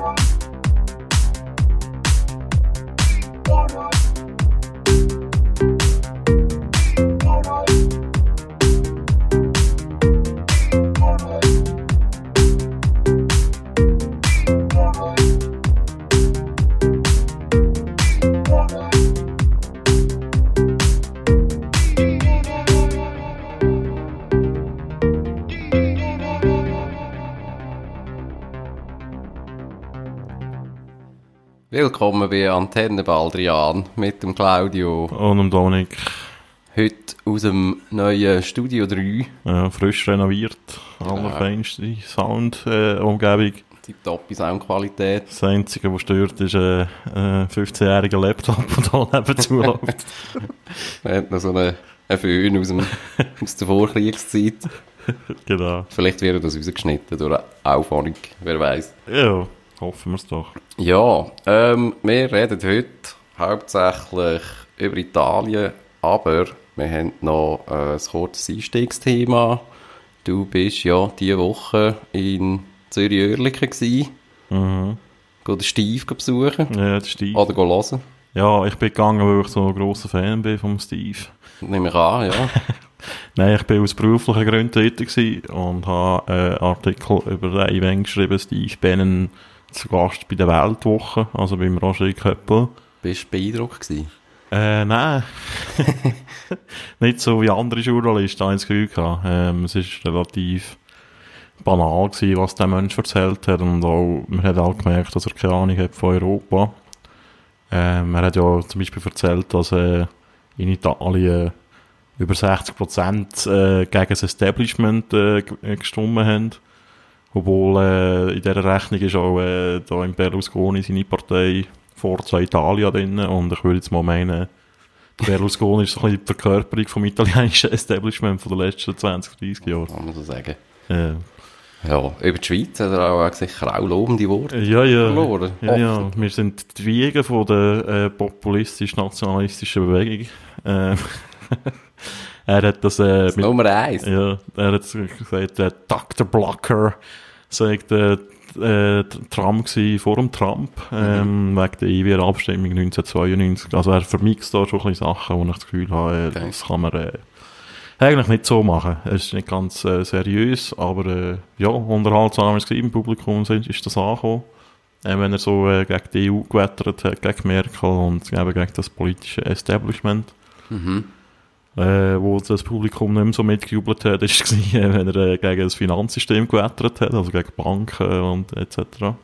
Bye. Willkommen bei Antenne Baldrian mit dem Claudio. Und dem Dominik. Heute aus dem neuen Studio 3. Ja, frisch renoviert. Allerfeinste Sound-Umgebung. Äh, Tipptoppe Soundqualität. Das Einzige, was stört, ist ein äh, 15-jähriger Laptop, der da nebenzu läuft. Man hat noch so einen, einen Föhn aus, dem, aus der Vorkriegszeit. genau. Vielleicht wird das rausgeschnitten durch eine Auffahrung, wer weiß. Ja. Hoffen wir es doch. Ja, ähm, wir reden heute hauptsächlich über Italien, aber wir haben noch äh, ein kurzes Einstiegsthema. Du bist ja diese Woche in Zürich-Oerlikon gewesen. Mhm. Geh den Steve besuchen. Ja, Steve. Oder geh hören. Ja, ich bin gegangen, weil ich so ein grosser Fan bin vom Steve. Nehme ich an, ja. Nein, ich bin aus beruflichen Gründen tätig und habe einen Artikel über ein Event geschrieben, Steve Bannon zu Gast bei der Weltwoche, also beim Roger Köppel. Bist du beeindruckt gewesen? Äh, nein. Nicht so wie andere Journalisten, habe ich das Gefühl gehabt. Ähm, es ist relativ banal gewesen, was der Mensch erzählt hat und auch, man hat auch gemerkt, dass er keine Ahnung hat von Europa. Ähm, er hat ja zum Beispiel erzählt, dass äh, in Italien über 60 Prozent äh, gegen das Establishment äh, gestimmt haben. Obwohl äh, in dieser Rechnung ist auch äh, da in Berlusconi seine Partei Forza Italia drin und ich würde jetzt mal meinen, Berlusconi ist so ein bisschen die Verkörperung vom italienischen Establishment von den letzten 20, 30 Jahren. Kann man so sagen. Ja. Ja, über die Schweiz hat er auch sicher auch lobende Worte Ja, ja. verloren. Ja, ja. Wir sind die Wiege von der äh, populistisch-nationalistischen Bewegung. Äh, er hat das... Äh, Das mit, Nummer eins. ja, er hat gesagt, äh, Dr. Blocker sagt, äh, äh, Trump gsi vor dem Trump, ähm, wegen der EWR-Abstimmung 1992. Also er vermixt da schon ein bisschen Sachen, wo ich das Gefühl habe, äh, Okay. das kann man äh, eigentlich nicht so machen. Es ist nicht ganz äh, seriös, aber äh, ja, unterhaltsam ist es im Publikum, ist ist das angekommen. Äh, wenn er so äh, gegen die EU gewettert hat, gegen Merkel und eben gegen das politische Establishment Mhm. Äh, wo das Publikum nicht mehr so mitgejubelt hat, ist es, äh, wenn er äh, gegen das Finanzsystem gewettert hat, also gegen Banken und etc. Ja.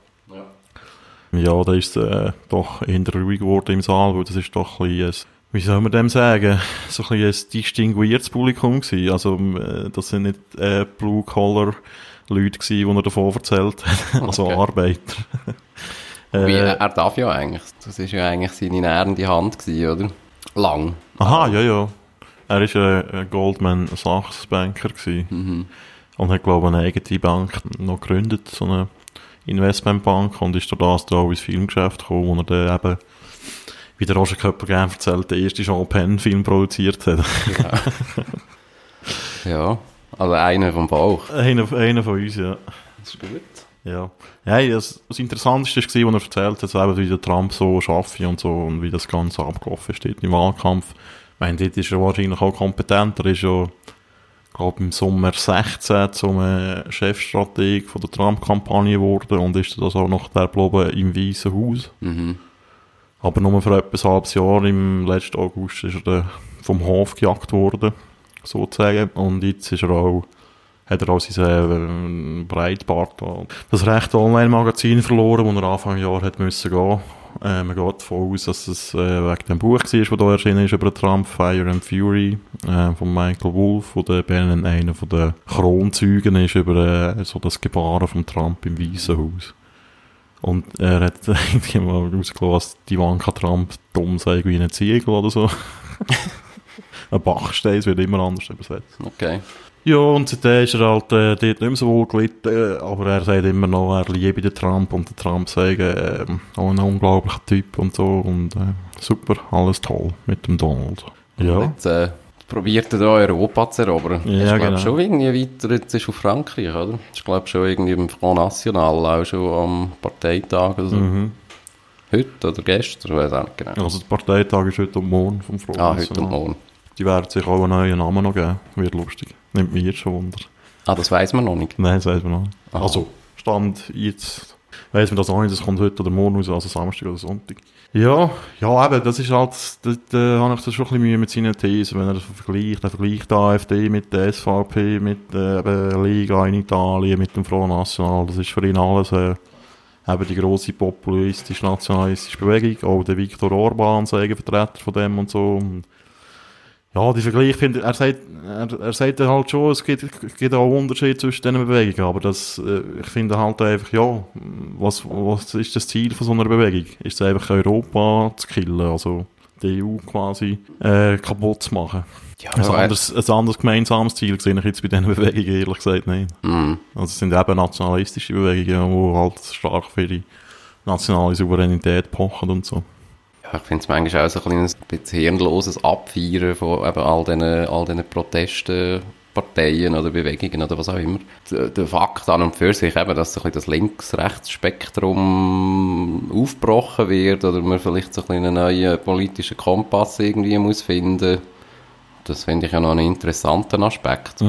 Ja, da ist es äh, doch eher ruhig geworden im Saal, weil das ist doch ein bisschen, wie soll man dem sagen, so ein, bisschen ein distinguiertes Publikum gewesen. Also, äh, das sind nicht äh, Blue-Collar-Leute gewesen, die er davon erzählt hat, also Okay. Arbeiter. Wie, äh, er darf ja eigentlich. Das ist ja eigentlich seine nährende Hand gewesen, oder? Lang. Aha, ja, ja. Er war ein, Goldman Sachs Banker. Mhm. und hat, glaube ich, eine eigene Bank noch gegründet, so eine Investmentbank, und ist durch das da auch ins Filmgeschäft gekommen, wo er dann eben, wie der Roger Köpper gerne erzählt, den ersten Jean Penn-Film produziert hat. Ja. Also einer vom Bauch. einer, einer von uns, ja. Das ist gut. Ja. ja das, das Interessanteste war, was er erzählt hat, eben, wie der Trump so schaffe und so, und wie das Ganze abgelaufen ist dort im Wahlkampf. Ich meine, dort ist er wahrscheinlich auch kompetenter, er ist ja, glaube im Sommer 16 zum äh, Chefstrateg von der Trump-Kampagne geworden und ist das auch noch der geblieben im Weißen Haus. Mhm. Aber nur für etwa ein halbes Jahr, im letzten August, ist er dann vom Hof gejagt worden, sozusagen. Und jetzt ist er auch, hat er auch sein äh, Breitbart, äh, das rechte Online-Magazin verloren, wo er Anfang Jahr hat müssen gehen. Äh, man geht davon aus, dass es äh, wegen dem Buch war, das da erschienen ist über Trump, Fire and Fury, äh, von Michael Wolff, wo der Bannon einer von den Kronzeugen ist über äh, so das Gebaren von Trump im Weißen Haus. Und er hat irgendwie mal rausgelassen, dass die Ivanka Trump dumm sei wie ein Ziegel oder so. ein Bachstein, es wird immer anders übersetzt. Okay. Ja, und seitdem ist er halt äh, dort nicht mehr so wohl gelitten, aber er sagt immer noch, er liebe den Trump und der Trump sagt, äh, auch ein unglaublicher Typ und so und äh, super, alles toll mit dem Donald. Ja, Jetzt, äh, probiert er da Europa zu erobern. Ja, ist, glaub, genau. schon irgendwie weiter, jetzt ist auf Frankreich, oder? Ist, glaube schon irgendwie im Front National, auch schon am Parteitag oder so. Mhm. Heute oder gestern, ich weiß auch nicht genau. Also der Parteitag ist heute und morgen vom Front ah, heute National. und morgen. Die werden sich auch einen neuen Namen noch geben. Wird lustig. Nimmt mich jetzt schon Wunder. Ah, das weiß man noch nicht. Nein, das weiß man noch nicht. Aha. Also, Stand jetzt, weiss man das auch nicht, das kommt heute oder morgen raus, also Samstag oder Sonntag. Ja, ja eben, das ist halt, da, da habe ich das schon ein bisschen Mühe mit seinen Thesen, wenn er das vergleicht, er vergleicht die AfD mit der SVP, mit der eben Liga in Italien, mit dem Front National, das ist für ihn alles äh, eben die grosse populistisch-nationalistische Bewegung, auch der Viktor Orban, Vertreter von dem und so. Und ja, die Vergleich finde er sagt, er, er sagt halt schon, es gibt, gibt auch Unterschiede zwischen diesen Bewegungen, aber das, äh, ich finde halt einfach, ja, was, was ist das Ziel von so einer Bewegung? Ist es einfach Europa zu killen, also die EU quasi äh, kaputt zu machen? Ja, Ein anderes, ein anderes gemeinsames Ziel sehe ich jetzt bei diesen Bewegungen ehrlich gesagt nicht. Mm. Also es sind eben nationalistische Bewegungen, die halt stark für ihre nationale Souveränität pochen und so. Ich finde es manchmal auch so ein kleines bisschen hirnloses Abfeiern von eben all diesen, all diesen Protesten, Parteien oder Bewegungen oder was auch immer. Der, Fakt an und für sich eben, dass so ein bisschen das Links-Rechts-Spektrum aufgebrochen wird oder man vielleicht so ein bisschen einen neuen politischen Kompass irgendwie muss finden, das finde ich ja noch einen interessanten Aspekt.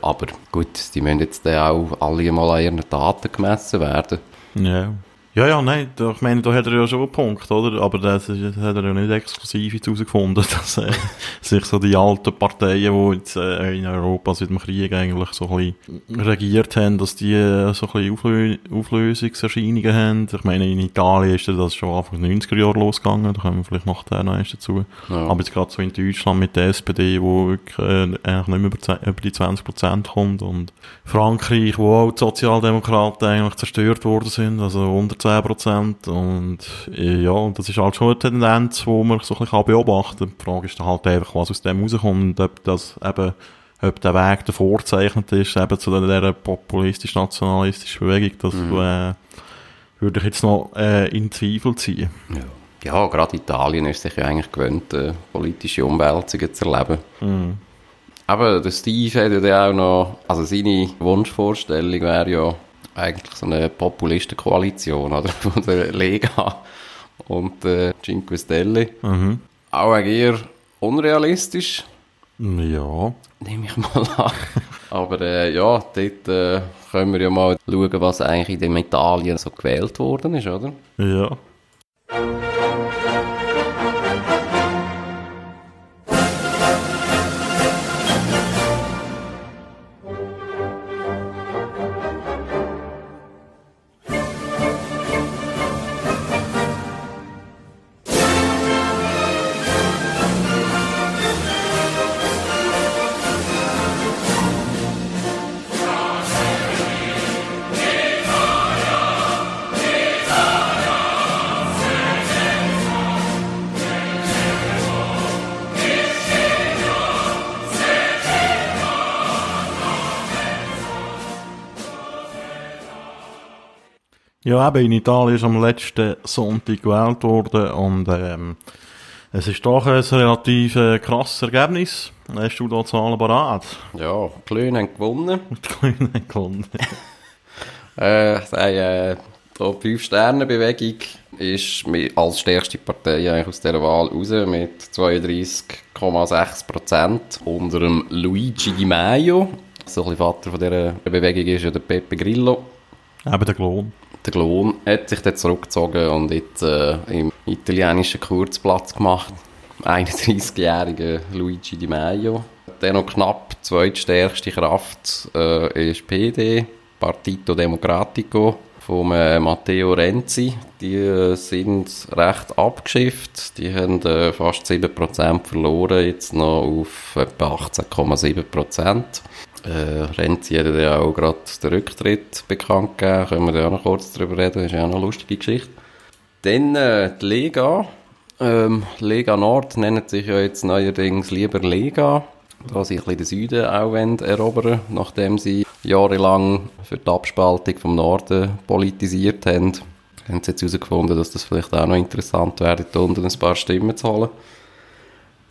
Aber gut, die müssen jetzt dann auch alle mal an ihren Taten gemessen werden. Ja. Ja, ja, nein, da, ich meine, da hat er ja schon einen Punkt, oder? Aber das, das hat er ja nicht exklusiv jetzt herausgefunden, dass äh, sich so die alten Parteien, die jetzt äh, in Europa seit dem Krieg eigentlich so ein bisschen regiert haben, dass die äh, so ein bisschen Auflö Auflösungserscheinungen haben. Ich meine, in Italien ist das schon Anfang der 90er Jahre losgegangen, da kommen wir vielleicht nachher noch erst dazu. Ja. Aber jetzt gerade so in Deutschland mit der SPD, wo wirklich äh, eigentlich nicht mehr über, 10 über die 20% kommt und Frankreich, wo auch die Sozialdemokraten eigentlich zerstört worden sind, also unter 10% und äh, ja, das ist halt schon eine Tendenz, wo man so ein bisschen beobachten kann. Die Frage ist dann halt einfach, was aus dem rauskommt und ob das eben ob der Weg davor gezeichnet ist, eben zu dieser populistisch-nationalistischen Bewegung, das äh, würde ich jetzt noch äh, in Zweifel ziehen. Ja. Ja, gerade Italien ist sich ja eigentlich gewöhnt, äh, politische Umwälzungen zu erleben. Aber der Steve hat ja auch noch, also seine Wunschvorstellung wäre ja eigentlich so eine Populistenkoalition, oder? Von der Lega und äh, Cinque Stelle. Mhm. Auch eher unrealistisch, Ja. nehme ich mal an. Aber äh, ja, dort äh, können wir ja mal schauen, was eigentlich in dem Italien so gewählt worden ist, oder? Ja. Ja, eben in Italien ist am letzten Sonntag gewählt worden und ähm, es ist doch ein relativ äh, krasses Ergebnis. Hast du da Zahlen parat? Ja, die Klöne haben gewonnen. Die Kleinen gewonnen. Äh, sage, äh, die 5-Sterne-Bewegung ist als stärkste Partei eigentlich aus dieser Wahl raus mit 32,6 Prozent unter dem Luigi Di Maio. So ein bisschen Vater von dieser Bewegung ist ja der Pepe Grillo. Eben der Klon. Der Klon hat sich dann zurückgezogen und jetzt äh, im italienischen Kurzplatz gemacht. 31-jähriger Luigi Di Maio. Dann noch knapp zweitstärkste Kraft äh, ist PD, Partito Democratico von äh, Matteo Renzi. Die äh, sind recht abgeschifft. Die haben äh, fast 7% verloren, jetzt noch auf etwa 18,7%. Äh, Renzi hat ja auch gerade den Rücktritt bekannt gegeben. Können wir da auch noch kurz drüber reden. Das ist ja auch eine lustige Geschichte. Dann äh, die Lega. Ähm, Lega Nord nennt sich ja jetzt neuerdings lieber Lega. Da sie ein bisschen den Süden auch wollen erobern nachdem sie jahrelang für die Abspaltung vom Norden politisiert haben. Haben sie jetzt herausgefunden, dass das vielleicht auch noch interessant wäre, da unten ein paar Stimmen zu holen.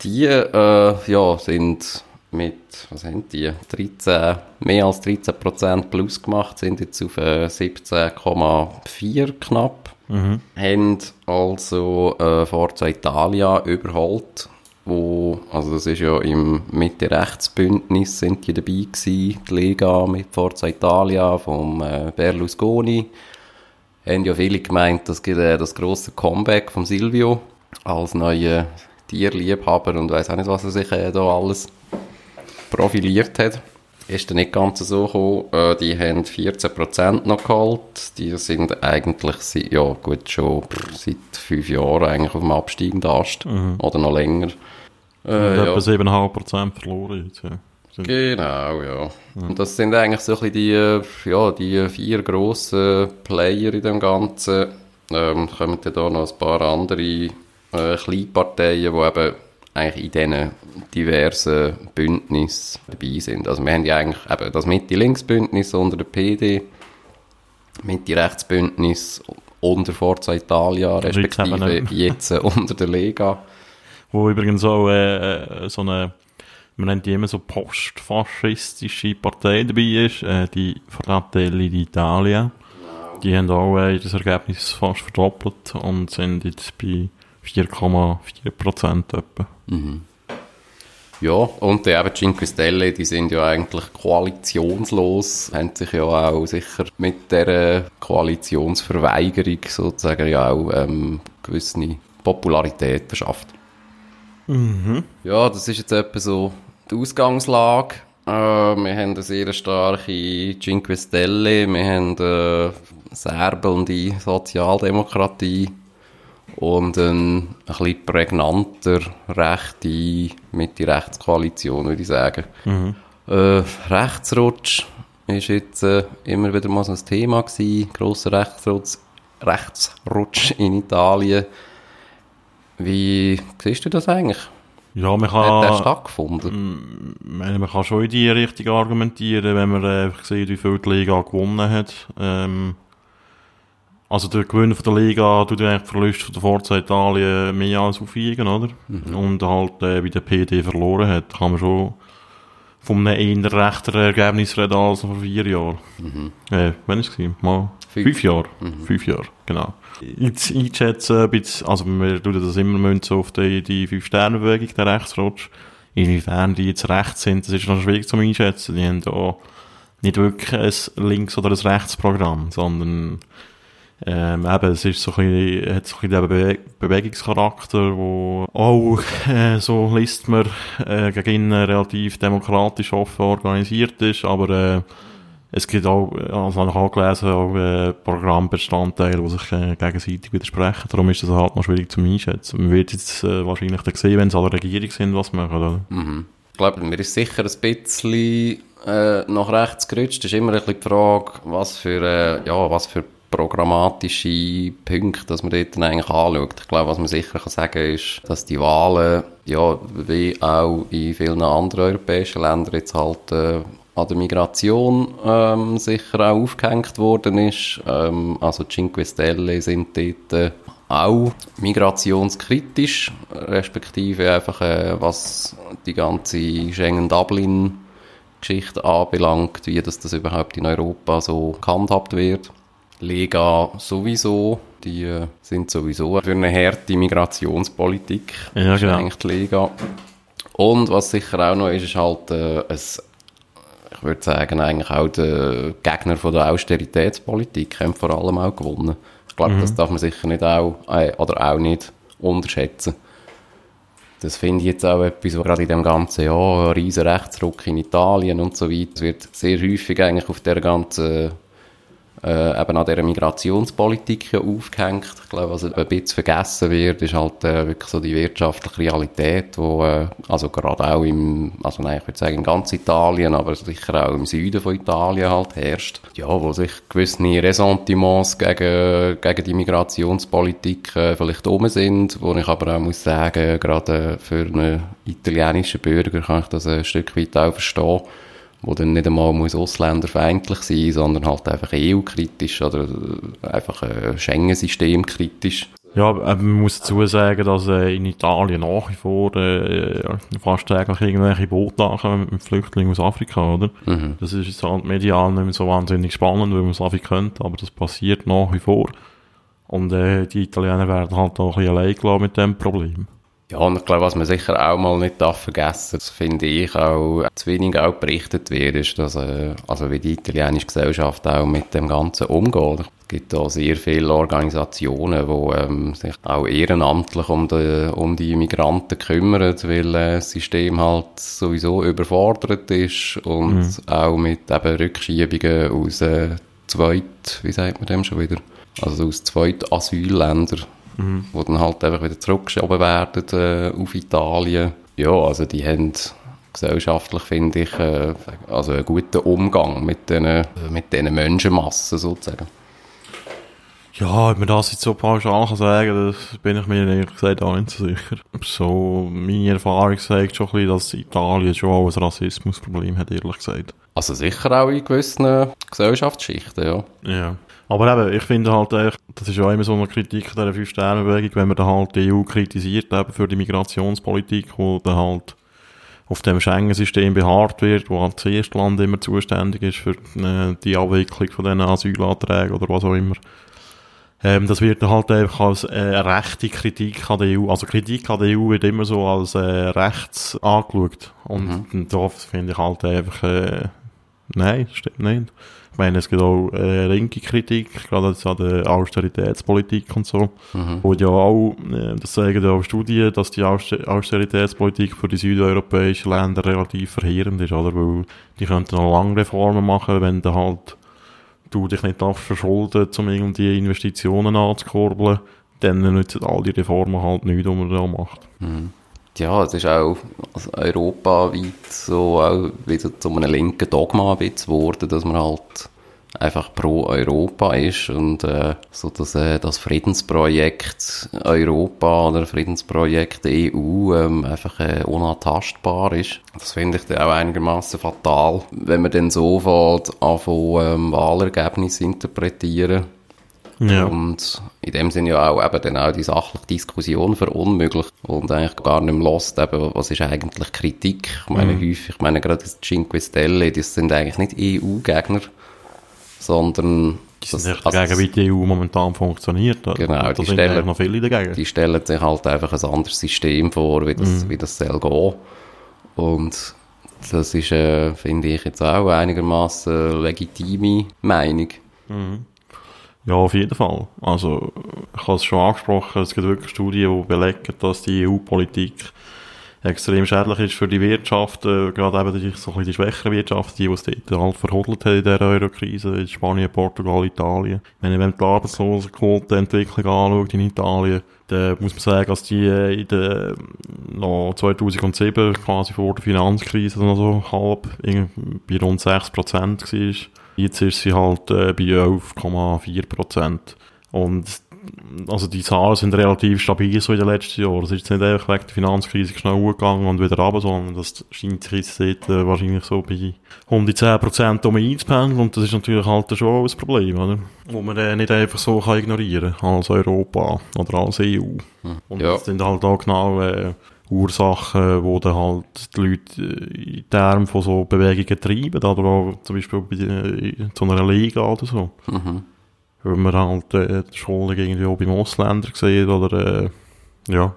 Die äh, ja, sind mit, was haben die, 13, mehr als 13% plus gemacht, sind jetzt auf äh, 17,4 knapp. Mhm. Haben also äh, Forza Italia überholt, wo, also das ist ja im Mitte-Rechts-Bündnis sind die dabei gewesen, die Lega mit Forza Italia vom äh, Berlusconi. Haben ja viele gemeint, das gibt äh, das grosse Comeback von Silvio als neuer Tierliebhaber und weiß auch nicht, was er sich äh, da alles profiliert hat. Ist dann nicht ganz so gekommen. Äh, die haben 14% noch geholt. Die sind eigentlich seit, ja, gut, schon seit fünf Jahren eigentlich auf dem absteigenden Ast. Oder noch länger. Äh, etwa ja. 7,5% verloren jetzt, ja. Genau, ja. Und das sind eigentlich so ein bisschen die, ja, die vier grossen Player in dem Ganzen. Ähm, kommen dann da noch ein paar andere äh, Kleinparteien, die eben eigentlich in diesen diversen Bündnissen dabei sind. Also wir haben ja eigentlich eben das Mitte-Links-Bündnis unter der PD, Mitte-Rechts-Bündnis unter Forza Italia, respektive jetzt äh, unter der Lega. Wo übrigens auch äh, äh, so eine, man nennt die immer so postfaschistische Partei dabei ist, äh, die Fratelli d'Italia. Die haben auch äh, das Ergebnis fast verdoppelt und sind jetzt bei 4,4% etwa. Ja, und eben die Cinque Stelle, die sind ja eigentlich koalitionslos, haben sich ja auch sicher mit der Koalitionsverweigerung sozusagen ja auch ähm, gewisse Popularität verschafft. Ja, das ist jetzt etwa so die Ausgangslage. Äh, wir haben eine sehr starke Cinque Stelle, wir haben eine serbelnde Sozialdemokratie und eine ein bisschen prägnanter rechte Mitte-Rechtskoalition, würde ich sagen. Äh, Rechtsrutsch ist jetzt äh, immer wieder mal so ein Thema gewesen. Grosser Rechtsrutsch, Rechtsrutsch in Italien. Wie siehst du das eigentlich? Ja, man Hat der kann, stattgefunden? ich meine, man kann schon in die Richtung argumentieren, wenn man einfach sieht, wie viel die Liga gewonnen hat. Ähm, also der Gewinn von der Liga tut eigentlich die Verluste von der Forza Italien mehr als aufwiegen, oder? Und halt äh, bei der PD verloren hat, kann man schon von einem eher rechteren Ergebnis reden als vor vier Jahren. Äh, wann ist es? Mal Fünf. fünf, Jahre. Fünf Jahre, genau. Jetzt einschätzen, ein bisschen, also wir tun das immer münzen auf die, die Fünf-Sterne-Bewegung, der Rechtsrutsch. Inwiefern die jetzt rechts sind, das ist noch schwierig zu einschätzen. Die haben da nicht wirklich ein Links- oder ein Rechtsprogramm, sondern ähm, eben, es ist so ein bisschen, hat so ein bisschen Bewe Bewegungscharakter, wo auch, äh, so liest man, äh, gegen ihn relativ demokratisch offen organisiert ist, aber äh, es gibt auch, also habe ich auch gelesen, auch äh, Programmbestandteile, die sich äh, gegenseitig widersprechen. Darum ist das halt noch schwierig zu einschätzen. Man wird jetzt äh, wahrscheinlich dann sehen, wenn es alle Regierung sind, was machen, oder? Ich glaube, mir ist sicher ein bisschen äh, nach rechts gerutscht. Es ist immer ein bisschen die Frage, was für, äh, ja, was für programmatische Punkte, dass man dort eigentlich anschaut. Ich glaube, was man sicher kann sagen ist, dass die Wahlen, ja, wie auch in vielen anderen europäischen Ländern jetzt halt äh, an der Migration ähm, sicher auch aufgehängt worden ist. Ähm, also Cinque Stelle sind dort äh, auch migrationskritisch, respektive einfach äh, was die ganze Schengen-Dublin-Geschichte anbelangt, wie das, das überhaupt in Europa so gehandhabt wird. Lega sowieso, die äh, sind sowieso für eine harte Migrationspolitik. Ja, genau. eigentlich die Lega. Und was sicher auch noch ist, ist halt äh, ein ich würde sagen, eigentlich auch der Gegner von der Austeritätspolitik haben vor allem auch gewonnen. Ich glaube, das darf man sicher nicht auch, äh, oder auch nicht unterschätzen. Das finde ich jetzt auch etwas, was gerade in dem ganzen ja, riesen Rechtsruck in Italien und so weiter, es wird sehr häufig eigentlich auf der ganzen äh, eben an dieser Migrationspolitik aufgehängt. Ich glaube, was ein bisschen vergessen wird, ist halt äh, wirklich so die wirtschaftliche Realität, wo äh, also gerade auch im, also nein, ich würde sagen in ganz Italien, aber sicher auch im Süden von Italien halt herrscht. Ja, wo sich gewisse Ressentiments gegen, gegen die Migrationspolitik äh, vielleicht um sind, wo ich aber auch muss sagen, gerade für einen italienischen Bürger kann ich das ein Stück weit auch verstehen wo dann nicht einmal muss ausländerfeindlich sein, sondern halt einfach EU-kritisch oder einfach äh, Schengen-System kritisch. Ja, aber man muss dazu sagen, dass äh, in Italien nach wie vor äh, fast täglich irgendwelche Boote lachen mit Flüchtlingen aus Afrika, oder? Mhm. Das ist jetzt halt medial nicht mehr so wahnsinnig spannend, weil man es einfach könnte, aber das passiert nach wie vor. Und äh, die Italiener werden halt auch ein bisschen allein gelassen mit dem Problem. Ja, und ich glaube, was man sicher auch mal nicht darf vergessen, das finde ich auch zu wenig auch berichtet wird, ist, dass, äh, also wie die italienische Gesellschaft auch mit dem Ganzen umgeht. Es gibt da sehr viele Organisationen, die ähm, sich auch ehrenamtlich um die, um die Migranten kümmern, weil äh, das System halt sowieso überfordert ist und Mhm. auch mit eben Rückschiebungen aus äh, zweit, wie sagt man dem schon wieder? Also aus zweit Asylländern, wo dann halt einfach wieder zurückgeschoben werden äh, auf Italien. Ja, also die haben gesellschaftlich, finde ich, äh, also einen guten Umgang mit diesen mit diesen Menschenmassen sozusagen. Ja, ob man das jetzt so pauschal kann sagen, das bin ich mir ehrlich gesagt auch nicht so sicher. So, meine Erfahrung sagt schon ein bisschen, dass Italien schon auch ein Rassismusproblem hat, ehrlich gesagt. Also sicher auch in gewissen Gesellschaftsschichten, ja. Ja. Aber eben, ich finde halt, echt, das ist ja immer so eine Kritik dieser Fünf-Sterne-Bewegung, wenn man dann halt die EU kritisiert, eben für die Migrationspolitik, wo dann halt auf dem Schengen-System beharrt wird, wo halt das erste Land immer zuständig ist für äh, die Abwicklung von diesen Asylanträgen oder was auch immer. Ähm, das wird dann halt einfach als äh, rechte Kritik an der EU, also Kritik an der EU wird immer so als äh, rechts angeschaut. Und, und da finde ich halt einfach, äh, nein, stimmt nicht. Ich meine, es gibt auch äh, linke Kritik, gerade jetzt an der Austeritätspolitik und so. Wo ja auch, äh, das sagen ja auch Studien, dass die Auster Austeritätspolitik für die südeuropäischen Länder relativ verheerend ist, oder? Weil die könnten noch lange Reformen machen, wenn du halt du dich nicht darfst verschulden, um irgendwie Investitionen anzukurbeln, dann nützen all die Reformen halt nichts, die man da macht. Ja, es ist auch europaweit so auch wieder zu einem linken Dogma geworden, dass man halt einfach pro Europa ist und äh, so dass äh, das Friedensprojekt Europa oder Friedensprojekt EU ähm, einfach äh, unantastbar ist. Das finde ich dann auch einigermaßen fatal, wenn man dann so anfangen, ähm, Wahlergebnisse interpretieren Ja. und in dem Sinne ja auch eben dann auch die sachliche Diskussion verunmöglicht und eigentlich gar nicht mehr lost, eben, was ist eigentlich Kritik. Ich meine, häufig, ich meine, gerade das Cinque Stelle, das sind eigentlich nicht EU-Gegner, sondern Die sind das- also dagegen, wie die EU momentan funktioniert. oder? Genau, die stellen- noch viele dagegen. die stellen sich halt einfach ein anderes System vor, wie das, wie das soll gehen. Und das ist, äh, finde ich, jetzt auch einigermaßen legitime Meinung. Ja, auf jeden Fall. Also, ich habe es schon angesprochen, es gibt wirklich Studien, die belegen, dass die EU-Politik extrem schädlich ist für die Wirtschaft, äh, gerade eben die, so ein bisschen die schwächere Wirtschaft, die, die es dort halt verhodelt hat in dieser Eurokrise, in Spanien, Portugal, Italien. Wenn ich die Arbeitslosenquotenentwicklung anschaut in Italien, dann muss man sagen, dass die äh, in der, noch 2007, quasi vor der Finanzkrise, noch so halb, bei rund 6% war. Jetzt ist sie halt äh, bei 11,4%. Und also die Zahlen sind relativ stabil so in den letzten Jahren. Es ist jetzt nicht einfach wegen der Finanzkrise schnell hochgegangen und wieder runter, sondern das scheint sich jetzt dort, äh, wahrscheinlich so bei 110% um einzupendeln und das ist natürlich halt schon ein Problem, oder? Wo man äh, nicht einfach so kann ignorieren kann, als Europa oder als EU. Und Ja. das sind halt auch genau äh, Ursachen, wo dann halt die Leute äh, in Termen von so Bewegungen treiben, oder auch zum Beispiel bei äh, zu einer Liga oder so. Wenn man halt äh, die Schulden irgendwie auch beim Ausländer sieht oder äh, ja,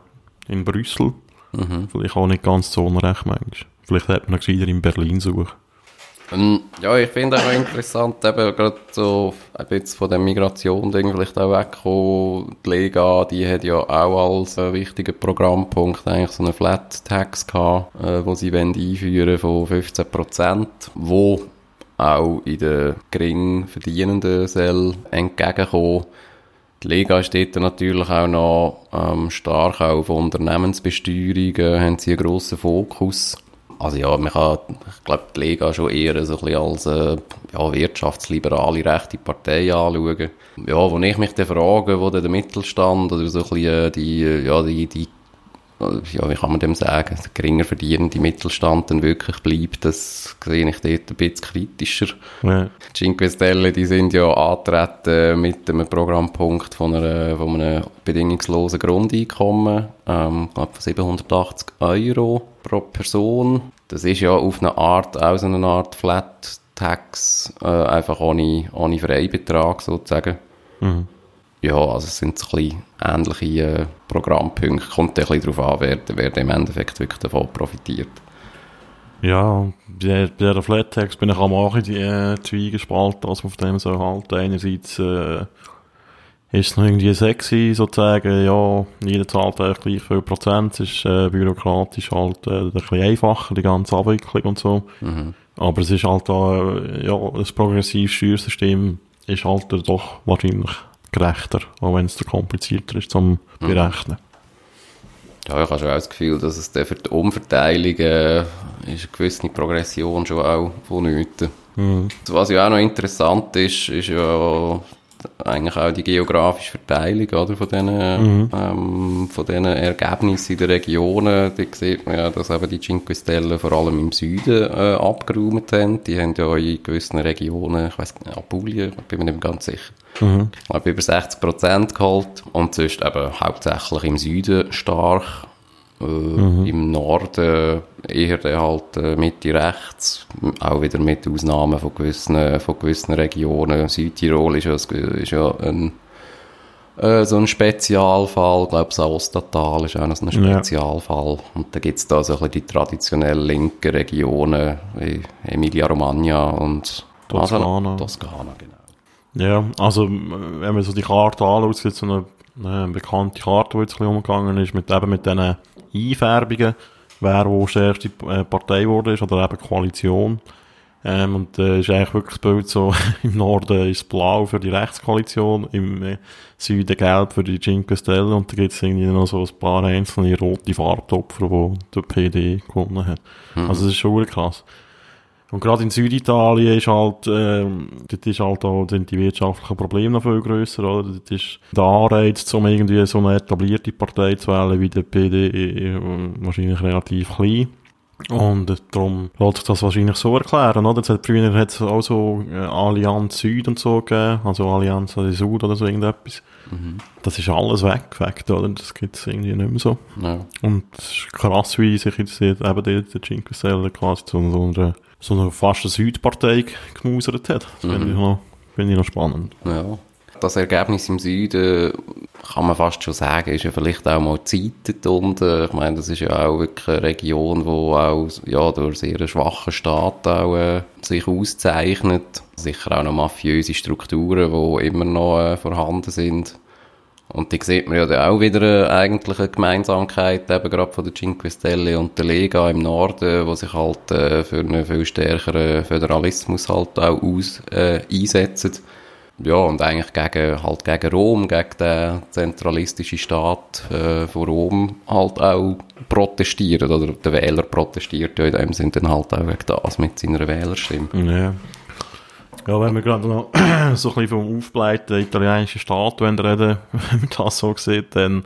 in Brüssel. Vielleicht auch nicht ganz so unrecht manchmal. Vielleicht hätte man gescheiter in Berlin suchen. Ähm, Ja, ich finde auch interessant, eben gerade so ein bisschen von der Migration-Ding vielleicht auch wegkommen. Die Lega, die hat ja auch als äh, wichtigen Programmpunkt eigentlich so einen Flat Tax gehabt, äh, wo sie wollen einführen von 15%, wo auch in den gering Verdienenden soll entgegenkommen. Die Lega steht da natürlich auch noch ähm, stark auf Unternehmensbesteuerung, haben sie einen grossen Fokus. Also ja, man kann, ich glaube, die Lega schon eher so ein bisschen als äh, ja, wirtschaftsliberale rechte Partei anschauen. Ja, wo ich mich dann frage, wo dann der Mittelstand oder so ein bisschen äh, die, äh, ja, die, die ja, wie kann man dem sagen, der geringer verdienende Mittelstand dann wirklich bleibt, das sehe ich dort ein bisschen kritischer. Ja. Cinque Stelle, die sind ja antreten mit einem Programmpunkt von, einer, von einem bedingungslosen Grundeinkommen, ähm, glaube von 780 Euro pro Person. Das ist ja auf eine Art, auch so eine Art Flat Tax, äh, einfach ohne, ohne Freibetrag sozusagen. Mhm. Ja, also es sind so ein bisschen ähnliche äh, Programmpunkte. Kommt ein bisschen darauf an, wer, wer im Endeffekt wirklich davon profitiert. Ja, bei, der Flat Tax bin ich am Anfang die äh, Zwiegespalten, was man von dem so halten. Einerseits äh, ist es noch irgendwie sexy, sozusagen, ja, jeder zahlt eigentlich gleich viel Prozent, es ist äh, bürokratisch halt äh, ein bisschen einfacher, die ganze Abwicklung und so. Mhm. Aber es ist halt da, ja, das progressive Steuersystem ist halt doch wahrscheinlich gerechter, auch wenn es komplizierter ist zum mhm. Berechnen. Ja, ich habe schon auch das Gefühl, dass es für die Umverteilung äh, ist eine gewisse Progression schon auch vonnöten. Mhm. Was ja auch noch interessant ist, ist ja eigentlich auch die geografische Verteilung oder, von diesen, mhm. ähm, von diesen Ergebnissen in den Regionen. Da sieht man ja, dass eben die Cinque Stelle vor allem im Süden äh, abgeräumt haben. Die haben ja in gewissen Regionen, ich weiss nicht, Apulien, bin mir nicht ganz sicher, mhm. ich glaube über 60 Prozent geholt. Und sonst eben hauptsächlich im Süden stark. Äh, mhm. Im Norden eher dann halt äh, Mitte rechts, auch wieder mit Ausnahmen von gewissen, von gewissen Regionen. Südtirol ist ja, ist ja ein, äh, so ein Spezialfall, ich glaube, auch Ostatal ist auch noch so ein Spezialfall. Ja. Und da gibt es da so ein bisschen die traditionell linken Regionen, wie Emilia-Romagna und Toskana. Also, Toskana, genau. Ja, also wenn man so die Karte anschaut, es so eine, eine bekannte Karte, die jetzt ein bisschen umgegangen ist, mit, eben mit diesen Einfärbungen, wer wo stärkste äh, Partei geworden ist, oder eben Koalition. Ähm, und äh, ist eigentlich wirklich das Bild so, im Norden ist blau für die Rechtskoalition, im äh, Süden gelb für die Cinque Stelle und da gibt es irgendwie noch so ein paar einzelne rote Farbtopfer, die der PD gewonnen hat. Mhm. Also das ist schon krass. Und gerade in Süditalien ist halt, ähm, dort ist halt auch, sind die wirtschaftlichen Probleme noch viel grösser, oder? Dort ist der Anreiz, um irgendwie so eine etablierte Partei zu wählen wie der PD, wahrscheinlich relativ klein. Und darum lässt sich das wahrscheinlich so erklären, oder? Es hat, früher hat es auch so äh, Allianz Süd und so gegeben, also Allianz Süd oder so irgendetwas. Mhm. Das ist alles weg, weg, oder? Das gibt es irgendwie nicht mehr so. Ja. Und es ist krass, wie sich jetzt eben der Cinque Stelle quasi zu so einer so eine fast eine Südpartei gemausert hat. Das mhm. finde ich, noch, find ich noch spannend. Ja. Das Ergebnis im Süden, kann man fast schon sagen, ist ja vielleicht auch mal zeitet und ich meine, das ist ja auch wirklich eine Region, die auch ja, durch sehr schwachen Staat auch, äh, sich auszeichnet. Sicher auch noch mafiöse Strukturen, die immer noch äh, vorhanden sind. Und die sieht man ja dann auch wieder äh, eigentlich eine Gemeinsamkeit, eben gerade von der Cinque Stelle und der Lega im Norden, wo sich halt äh, für einen viel stärkeren Föderalismus halt auch aus, äh, einsetzen. Ja, und eigentlich gegen, halt gegen Rom, gegen den zentralistischen Staat äh, von Rom halt auch protestieren, oder der Wähler protestiert ja in dem Sinne dann halt auch wegen das mit seiner Wählerstimme. Ja. Ja, wenn wir gerade noch so ein bisschen vom aufbleiten italienischen Staat reden, wenn man das so sieht, dann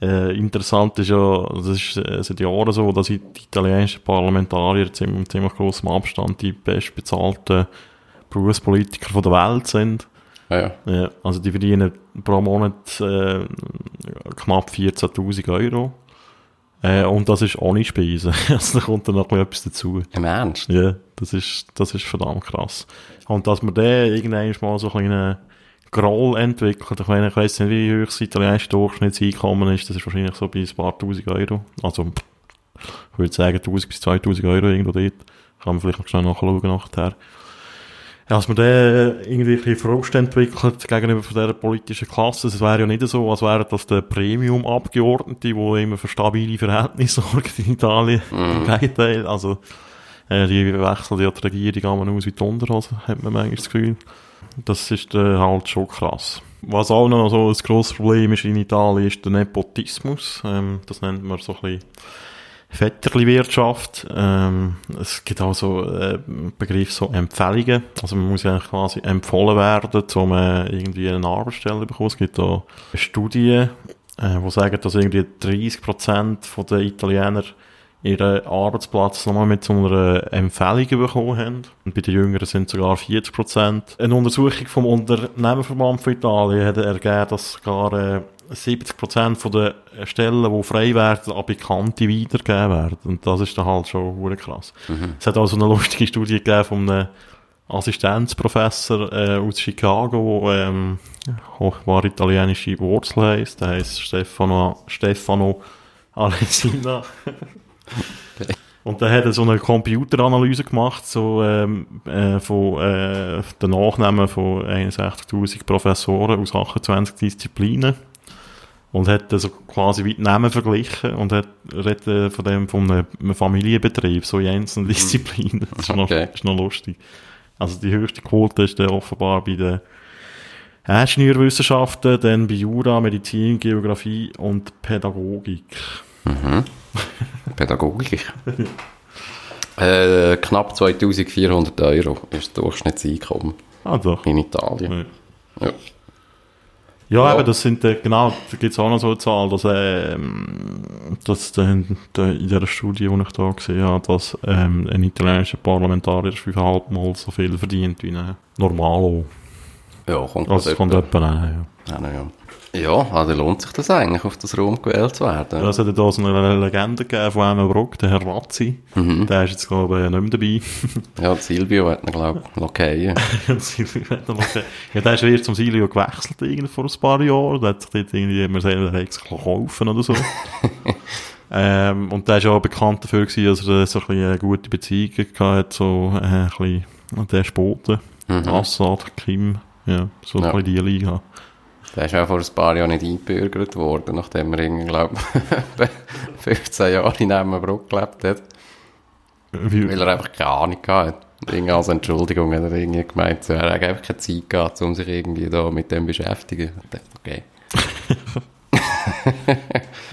äh, interessant ist ja, das ist äh, seit Jahren so, dass die italienischen Parlamentarier ziemlich, ziemlich großem Abstand die bestbezahlten Berufspolitiker von der Welt sind. Ja, ja. ja also die verdienen pro Monat äh, knapp 14.000 Euro. Äh, und das ist ohne Speisen. also da kommt dann noch etwas dazu. Im Ernst? Ja, das ist, das ist verdammt krass. Und dass man dann irgendwann mal so ein kleinen Groll entwickelt, ich meine, ich weiss nicht, wie hoch das italienische Durchschnittseinkommen ist, das ist wahrscheinlich so bei ein paar tausend Euro. Also, ich würde sagen 1000 bis 2000 Euro irgendwo dort. Kann man vielleicht noch schnell nachschauen nachher. Ja, dass man dann irgendwie ein bisschen Frust entwickelt gegenüber von dieser politischen Klasse. Es wäre ja nicht so, als wären das der Premium-Abgeordnete, die immer für stabile Verhältnisse sorgen in Italien. Mm. Im Gegenteil. Also, äh, die wechseln ja die Regierung einmal aus wie die Unterhose, hat man manchmal das Gefühl. Das ist äh, halt schon krass. Was auch noch so ein grosses Problem ist in Italien, ist der Nepotismus. Ähm, das nennt man so ein bisschen Vetterli-Wirtschaft. Ähm, es gibt auch so äh, Begriff so Empfehlungen. Also man muss ja quasi empfohlen werden, um äh, irgendwie eine Arbeitsstelle zu bekommen. Es gibt auch Studien, äh, die sagen, dass irgendwie 30% der Italiener ihren Arbeitsplatz nochmal mit so einer Empfehlung bekommen haben. Und bei den Jüngeren sind es sogar 40%. Eine Untersuchung vom Unternehmerverband von Italien hat ergeben, dass sogar äh, 70% der Stellen, die frei werden, an Bekannte weitergegeben werden. Und das ist dann halt schon krass. Mhm. Es hat also eine lustige Studie gegeben von einem Assistenzprofessor äh, aus Chicago, der ähm, hochbar italienische Wurzel heisst. Der heisst Stefano, Stefano Alessina. Und dann hat er so eine Computeranalyse gemacht, so, ähm, äh, von, äh, den Nachnamen von 61.000 Professoren aus 28 Disziplinen. Und hat so quasi wie die Namen verglichen und hat, redet äh, von dem, von einem Familienbetrieb, so in einzelnen Disziplinen. Das ist, noch, Okay. ist noch lustig. Also die höchste Quote ist dann offenbar bei den Ingenieurwissenschaften, dann bei Jura, Medizin, Geografie und Pädagogik. Pädagogik. äh, knapp 2400 Euro ist das Durchschnittseinkommen doch. in Italien. Ja. Ja, Ja. eben, das sind, äh, genau, da gibt es auch noch so eine Zahl, dass, ähm, dass äh, de, in dieser Studie, die ich da gesehen habe, dass ähm, ein italienischer Parlamentarier fünfeinhalb Mal so viel verdient wie ein Normalo. Ja, kommt Also, das von etwa- an, ja. Ja, na ja. Ja, also lohnt sich das eigentlich, auf das Raum gewählt zu werden? Ja, Es hat ja da so eine Legende gegeben von einem Bruck, der Herr Razzi. Mhm. Der ist jetzt, glaube ich, nicht mehr dabei. Ja, Silvio hat ihn, glaube ich, lockieren. Silvio hat noch mal- ja, der ist erst zum Silvio gewechselt, irgendwie vor ein paar Jahren. Der hat sich dort irgendwie, er sich kaufen oder so. ähm, und der ist auch bekannt dafür gewesen, dass er so ein bisschen eine gute Beziehung gehabt hat, so, äh, ein bisschen, der Spoten. Assad, Kim, ja, so ein Ja. bisschen die Liga. Der ist auch vor ein paar Jahren nicht eingebürgert worden, nachdem er irgendwie, glaube ich, 15 Jahre in Emmenbruck gelebt hat. Wie, Weil er einfach keine Ahnung hatte. Irgendwie als Entschuldigung hat er irgendwie gemeint, so, er hat einfach keine Zeit gehabt, um sich irgendwie da mit dem zu beschäftigen. Ich dachte, okay.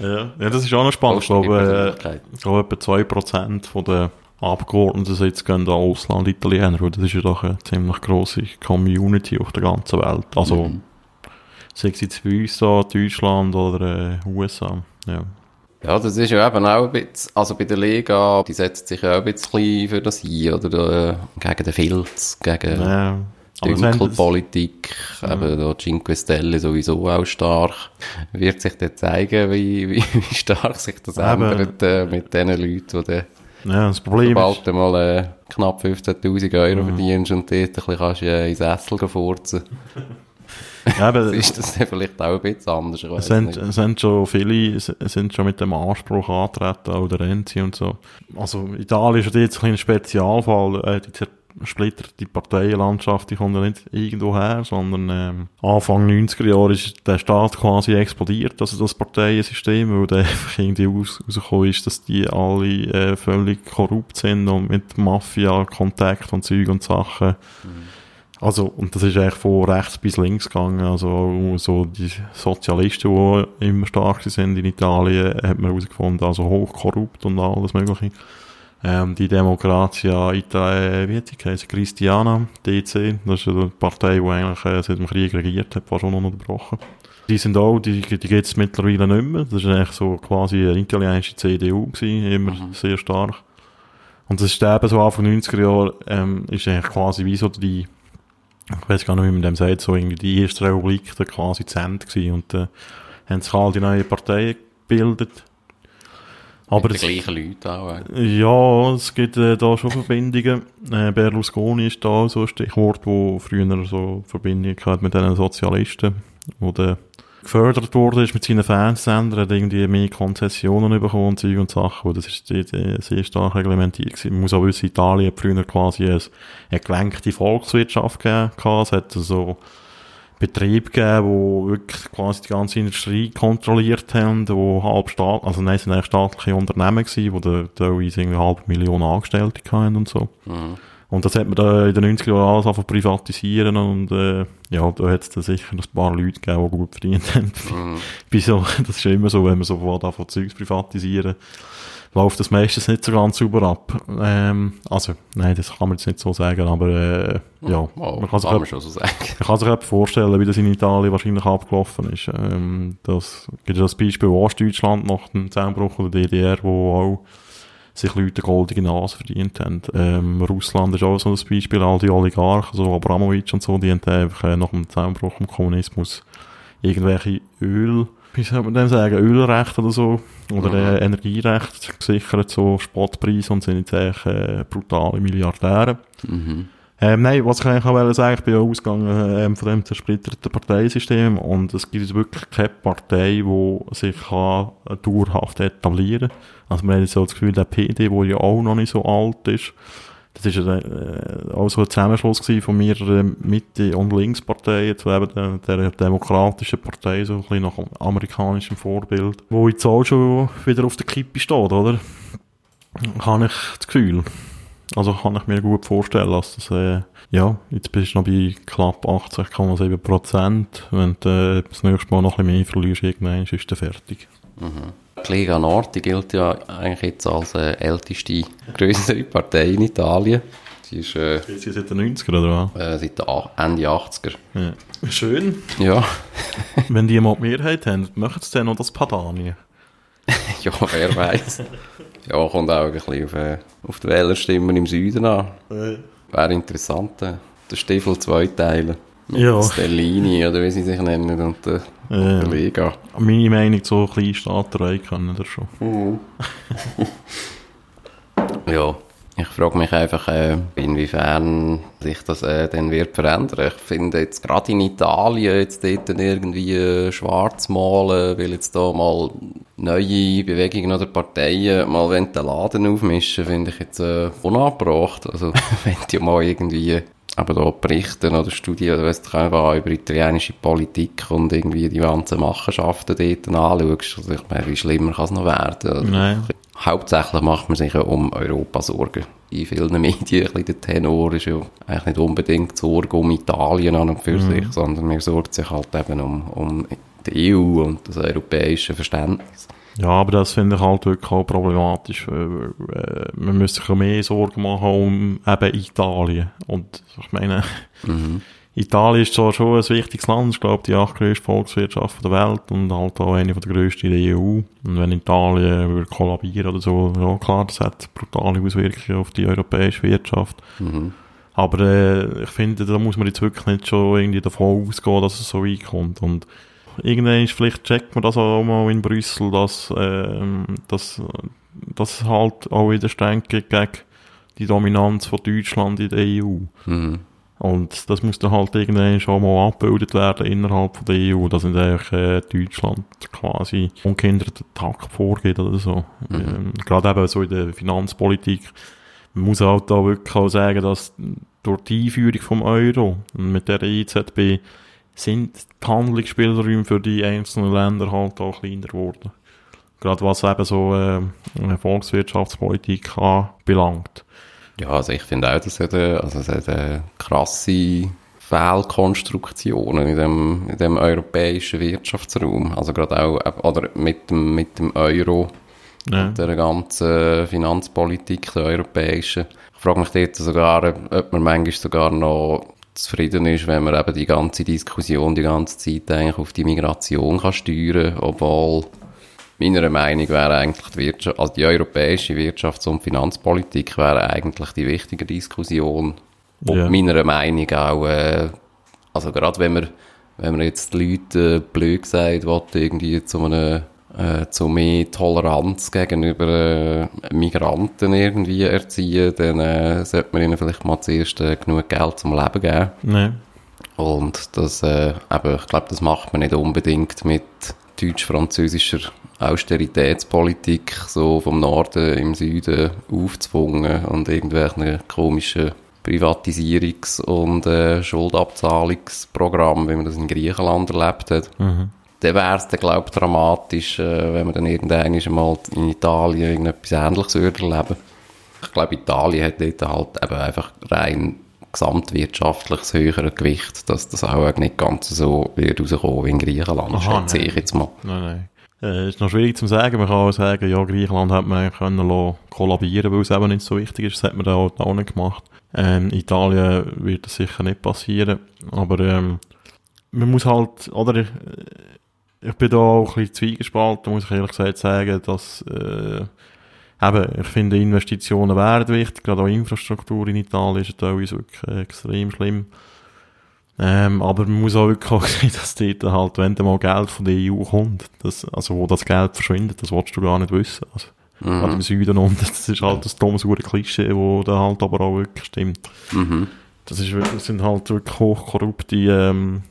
ja. ja, das ist auch noch spannend. Ich glaube, äh, ich glaube, etwa 2% von den Abgeordneten jetzt gehen an Ausland-Italiener, weil das ist ja doch eine ziemlich grosse Community auf der ganzen Welt. Also, Mhm. Sei es jetzt bei uns da, Deutschland oder äh, USA. Ja. Ja, das ist ja eben auch ein bisschen, also bei der Liga, die setzt sich ja auch ein bisschen für das ein, oder äh, gegen den Filz, gegen Ja. Haben das- Dunkelpolitik, eben da Cinque Stelle sowieso auch stark. Wird sich dann zeigen, wie, wie, wie stark sich das Eben. ändert äh, mit den Leuten, die dann ja, das Problem ist, sobald du mal äh, knapp 15'000 Euro Mhm. verdienst und dort ein bisschen kannst, äh, ins Sessel furzen, ja, aber, ist das dann vielleicht auch ein bisschen anders. Es sind, nicht. sind schon viele, sind schon mit dem Anspruch antreten, auch der Renzi und so. Also, Italien ist jetzt ein Spezialfall, äh, die zersplitterte Parteienlandschaft, die kommt ja nicht irgendwo her, sondern, ähm, Anfang 90er Jahre ist der Staat quasi explodiert, also das Parteiensystem, weil der einfach irgendwie raus, rausgekommen ist, dass die alle, äh, völlig korrupt sind und mit Mafia, Kontakt und Zeug und Sachen. Also, und das ist eigentlich von rechts bis links gegangen. Also, so die Sozialisten, die immer stark sind in Italien, hat man herausgefunden, also hochkorrupt und alles Mögliche. Ähm, die Demokratia Italia, wie hat geheißen? Christiana, DC. Das ist eine Partei, die eigentlich äh, seit dem Krieg regiert hat, fast schon ununterbrochen. Die sind auch, die, die gibt es mittlerweile nicht mehr. Das ist eigentlich so quasi eine italienische CDU gewesen, immer sehr stark. Und das ist eben so Anfang 90er Jahre, ähm, ist eigentlich quasi wie so die, ich weiß gar nicht, wie man dem sagt, so irgendwie die erste Republik da quasi zu Ende gewesen. Und äh, haben sich all die neuen Parteien gebildet. Aber die es, gleichen Leute auch. äh. ja, es gibt äh, da schon Verbindungen. Äh, Berlusconi ist da so ein Stichwort, wo früher so Verbindungen hat mit den Sozialisten, wo der gefördert wurde ist mit seinen Fernsehsendern, hat irgendwie mehr Konzessionen bekommen und Zeug und Sachen, wo das ist sehr stark reglementiert gewesen. Man muss auch wissen, Italien hat früher quasi eine, eine gelenkte Volkswirtschaft gegeben, es hat so Betriebe gegeben, die wirklich quasi die ganze Industrie kontrolliert haben, die halb staat, also nein, es sind eigentlich staatliche Unternehmen gewesen, die teilweise irgendwie eine halbe Million Angestellte hatten und so. Mhm. Und das hat man da in den 90er Jahren alles einfach privatisieren und äh, ja, da hat es dann sicher ein paar Leute gegeben, die gut verdient haben. Mhm. Wieso? Das ist ja immer so, wenn man so von Zeugs privatisieren läuft das meistens nicht so ganz sauber ab. Ähm, also, nein, das kann man jetzt nicht so sagen, aber äh, ja, oh, man kann sich, kann man schon so sagen. Man kann sich vorstellen, wie das in Italien wahrscheinlich abgelaufen ist. Ähm, das gibt ja das Beispiel Ostdeutschland nach dem Zusammenbruch der DDR, wo auch sich Leute goldige Nase verdient haben. Ähm, Russland ist auch so ein Beispiel, all die Oligarchen, so Abramowitsch und so, die haben einfach äh, nach dem Zusammenbruch vom Kommunismus irgendwelche Öl, wie soll man dem sagen, Ölrecht oder so, oder mhm. äh, Energierecht gesichert, so Spotpreise und sind jetzt eigentlich äh, brutale Milliardäre. Mhm. Ähm, nein, was ich eigentlich auch sagen ich bin ja ausgegangen ähm, von dem zersplitterten Parteisystem und es gibt wirklich keine Partei, die sich kann dauerhaft etablieren kann. Also man hat so das Gefühl, der PD, der ja auch noch nicht so alt ist, das war äh, auch so ein Zusammenschluss von mehreren Mitte- und Linksparteien zu eben der, der demokratischen Partei, so ein bisschen nach amerikanischem Vorbild, wo jetzt auch schon wieder auf der Kippe steht, oder? Habe ich das Gefühl. Also kann ich mir gut vorstellen, dass das, äh, ja, jetzt bist du noch bei knapp 80,7 Prozent. Wenn du äh, das nächste Mal noch ein bisschen mehr verlierst, irgendwann ist du fertig. Mhm. Die Lega Nord die gilt ja eigentlich jetzt als äh, älteste, größere Partei in Italien. Sie ist, äh, Sie seit den 90er oder was? Äh, seit Ende 80er. Ja. Schön. Ja. Wenn die mal die Mehrheit haben, machen sie dann noch das Padanien? ja, wer weiß. ja, kommt auch ein bisschen auf, äh, auf die Wählerstimmen im Süden an. Äh. Wäre interessant, äh, den Stiefel zwei teilen. Mit ja. Stellini oder wie sie sich nennen und der, äh, und der Lega. Meine Meinung, so eine kleine Staaterei können das schon. Mhm. ja. Ich frage mich einfach, äh, inwiefern sich das äh, dann wird verändern. Ich finde jetzt gerade in Italien jetzt dort irgendwie äh, schwarz malen, weil jetzt da mal neue Bewegungen oder Parteien mal den Laden aufmischen, finde ich jetzt äh, unangebracht. Also wenn die mal irgendwie aber da Berichten oder Studien oder weißt du einfach über italienische Politik und irgendwie die ganzen Machenschaften dort anschaust, also ich meine, wie schlimmer kann es noch werden? Also Nein. Hauptsächlich macht man sich ja um Europa Sorgen. In vielen Medien ein bisschen der Tenor ist ja eigentlich nicht unbedingt Sorge um Italien an und für mhm. sich, sondern man sorgt sich halt eben um, um die EU und das europäische Verständnis. Ja, aber das finde ich halt wirklich auch problematisch. Äh, man müsste sich mehr Sorgen machen um eben Italien. Und ich meine, mhm. Italien ist zwar schon ein wichtiges Land, ich glaube die achtgrößte Volkswirtschaft der Welt und halt auch eine der grössten in der EU. Und wenn Italien würde kollabieren oder so, ja klar, das hat brutale Auswirkungen auf die europäische Wirtschaft. Mhm. Aber äh, ich finde, da muss man jetzt wirklich nicht schon irgendwie davon ausgehen, dass es so weit kommt. Und irgendwann vielleicht checkt man das auch mal in Brüssel, dass, äh, dass, dass es halt auch wieder streng gegen die Dominanz von Deutschland in der EU. Mhm. Und das muss dann halt irgendwann schon mal abgebildet werden innerhalb von der EU, dass in eigentlich äh, Deutschland quasi ungehinderten Takt vorgeht oder so. Mhm. Ähm, Gerade eben so in der Finanzpolitik. Man muss halt da wirklich auch sagen, dass durch die Einführung vom Euro und mit der EZB sind die Handlungsspielräume für die einzelnen Länder halt auch kleiner geworden. Gerade was eben so äh, eine Volkswirtschaftspolitik anbelangt. Ja, also ich finde auch, das hat, also es hat eine krasse Fehlkonstruktionen in dem, in dem europäischen Wirtschaftsraum. Also gerade auch, oder mit dem, mit dem Euro, ja. mit der ganzen Finanzpolitik, der europäischen. Ich frage mich dort sogar, ob man manchmal sogar noch zufrieden ist, wenn man eben die ganze Diskussion die ganze Zeit eigentlich auf die Migration kann steuern, obwohl meiner Meinung wäre eigentlich die Wirtschaft, also die europäische Wirtschafts- und Finanzpolitik wäre eigentlich die wichtige Diskussion. Und yeah. meiner Meinung auch, äh, also gerade wenn man, wenn man jetzt die Leute äh, blöd gesagt, will irgendwie zu einem äh, zu mehr Toleranz gegenüber äh, Migranten irgendwie erziehen, dann äh, sollte man ihnen vielleicht mal zuerst äh, genug Geld zum Leben geben. Nee. Und das, äh, eben, ich glaube, das macht man nicht unbedingt mit deutsch-französischer Austeritätspolitik so vom Norden im Süden aufzwungen und irgendwelchen komischen Privatisierungs- und äh, Schuldabzahlungsprogramm, wie man das in Griechenland erlebt hat. Mhm dann wäre es dann, glaube ich, dramatisch, äh, wenn man dann irgendwann mal in Italien irgendetwas Ähnliches würde erleben ich glaube, Italien hat dort halt eben einfach rein gesamtwirtschaftliches höhere Gewicht, dass das auch nicht ganz so wird rauskommen wie in Griechenland, Aha, schätze ich jetzt mal. Nein, nein. Äh, ist noch schwierig zu sagen. Man kann auch sagen, ja, Griechenland hat man können lassen, kollabieren, weil es eben nicht so wichtig ist. Das hat man da auch nicht gemacht. Ähm, Italien wird das sicher nicht passieren. Aber ähm, man muss halt, oder ich, bin da auch ein bisschen zwiegespalten, muss ich ehrlich gesagt sagen, dass äh, eben, ich finde Investitionen wären wichtig, gerade auch Infrastruktur in Italien ist teilweise wirklich äh, extrem schlimm. Ähm, aber man muss auch wirklich auch sehen, dass dort halt, wenn da mal Geld von der EU kommt, das, also wo das Geld verschwindet, das willst du gar nicht wissen. Also, Mhm. Gerade im Süden und das ist halt das dummes Klischee, wo da halt aber auch wirklich stimmt. Mhm. Das, ist wirklich, das sind halt wirklich hochkorrupte ähm,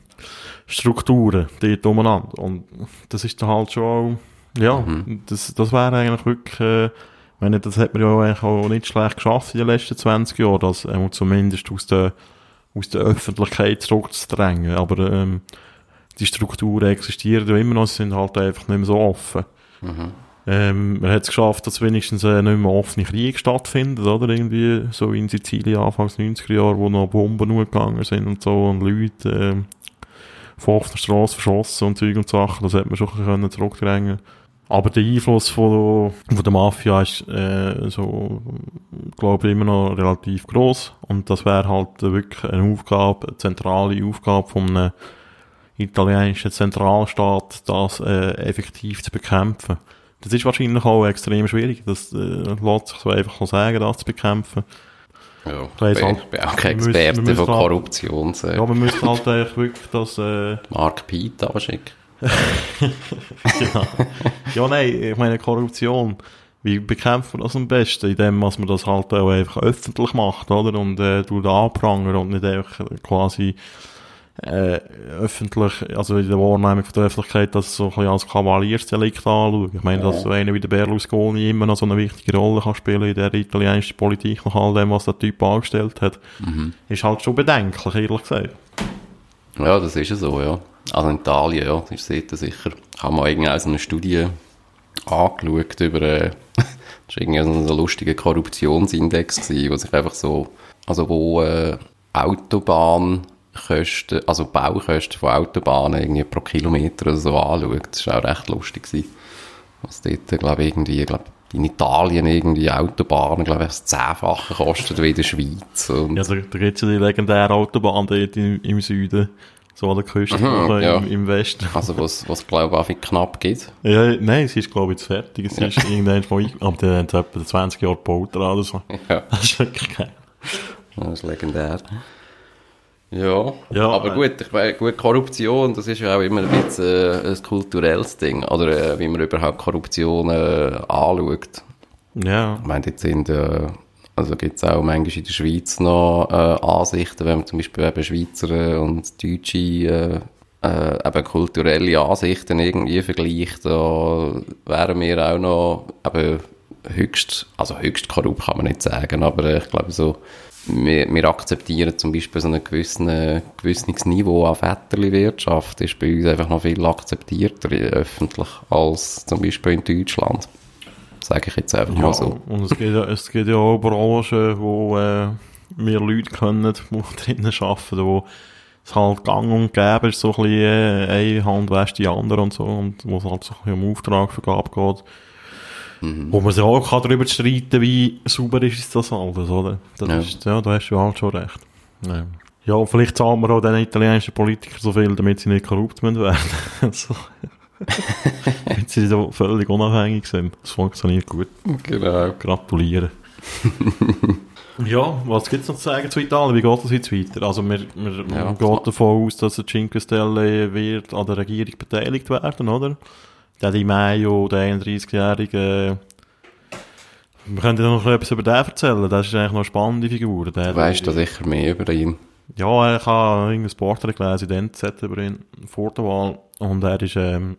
Strukturen dort umeinander. Und das ist dann halt schon auch, ja, Mhm. das, das wäre eigentlich wirklich, äh, ich meine, das hat man ja eigentlich auch nicht schlecht geschafft in den letzten 20 Jahren, das ähm, zumindest aus der, aus der Öffentlichkeit zurückzudrängen. Aber ähm, die Strukturen existieren ja immer noch, sie sind halt einfach nicht mehr so offen. Mhm. Ähm, man hat es geschafft, dass wenigstens äh, nicht mehr offene Kriege stattfinden, oder? Irgendwie, so wie in Sizilien Anfangs 90er Jahre, wo noch Bomben gegangen sind und so, und Leute, von offener Straße verschossen und Zeug und Sachen, das hat man schon ein bisschen können zurückdrängen Aber der Einfluss von, von der Mafia ist, äh, so, glaube ich, immer noch relativ groß und das wäre halt wirklich eine Aufgabe, eine zentrale Aufgabe von einem italienischen Zentralstaat, das äh, effektiv zu bekämpfen. Das ist wahrscheinlich auch extrem schwierig. Das äh, lässt sich so einfach sagen, das zu bekämpfen. Ja, bin, halt, bin auch wir kein müssen- Experte müssen von halt- Korruption. So. Ja, man müsste halt eigentlich wirklich das... Äh, Mark Piet abschicken. genau. ja, nein, ich meine Korruption. Wie bekämpft man das am besten? Indem dass man das halt auch einfach öffentlich macht, oder? Und äh, tut anprangern und nicht einfach quasi äh, öffentlich, also in der Wahrnehmung von der Öffentlichkeit, das so ein bisschen als Kavaliersdelikt anschauen. Ich meine, dass so einer wie der Berlusconi immer noch so eine wichtige Rolle kann spielen in der italienischen Politik, nach all dem, was der Typ angestellt hat, ist halt schon bedenklich, ehrlich gesagt. Ja, das ist ja so, ja. Also in Italien, ja, das ist dort sicher. Ich habe mal irgendwie so eine Studie angeschaut über, äh, das war irgendwie so ein lustiger Korruptionsindex gewesen, wo sich einfach so, also wo äh, Autobahnkosten, also Baukosten von Autobahnen irgendwie pro Kilometer oder so anschaut. Das war auch recht lustig gewesen. Was dort, glaube ich, irgendwie, glaube in Italien irgendwie Autobahnen, glaube ich, das Zehnfache kostet wie in der Schweiz. Und Ja, da, da gibt es ja die legendäre Autobahn dort im, im Süden, so an der Küste, Mhm, oder ja. im, im Westen. Also was, was glaube ich, einfach knapp geht. Ja, nein, sie ist, glaube ich, jetzt fertig. Es ist irgendwann mal aber der hat etwa 20 Jahre gebaut oder so. Ja, Das ist wirklich geil. das ist legendär. Ja, Ja, aber äh, gut, ich meine, gut, Korruption, das ist ja auch immer ein bisschen äh, ein kulturelles Ding, oder äh, wie man überhaupt Korruption äh, anschaut. Ja, Ich meine, jetzt sind, äh, also gibt es auch manchmal in der Schweiz noch äh, Ansichten, wenn man zum Beispiel eben Schweizer und Deutsche äh, äh, eben kulturelle Ansichten irgendwie vergleicht, da wären wir auch noch eben höchst, also höchst korrupt kann man nicht sagen, aber ich glaube so, wir, wir akzeptieren zum Beispiel so ein gewisses, gewisses Niveau an Vetterli-Wirtschaft, ist bei uns einfach noch viel akzeptierter äh, öffentlich als zum Beispiel in Deutschland. Sage ich jetzt einfach ja mal so. und es gibt ja, es gibt ja auch Branchen, wo äh, wir Leute können, die drinnen arbeiten, wo es halt gang und gäbe ist, so ein bisschen äh, eine Hand wäscht die andere und so, und wo es halt so ein bisschen um Auftragvergabe geht. Wo man sich auch kann darüber streiten wie sauber ist das alles, oder? Das Ja. ist, ja, da hast du halt schon recht. Ja, ja vielleicht zahlen wir auch den italienischen Politikern so viel, damit sie nicht korrupt werden. so. damit sie so völlig unabhängig sind. Das funktioniert gut. Genau. Gratulieren. ja, was gibt es noch zu sagen zu Italien? Wie geht das jetzt weiter? Also, wir, wir Ja, geht davon aus, dass der Cinque Stelle wird an der Regierung beteiligt werden, oder? Der Di Maio, der 31-jährige, wir können ja noch etwas über den erzählen. Das ist eigentlich noch eine spannende Figur. Der, Du weißt da sicher mehr über ihn. ja, ich habe irgendein Porträt gelesen in NZ über ihn vor der Wahl. Und er ist, ähm,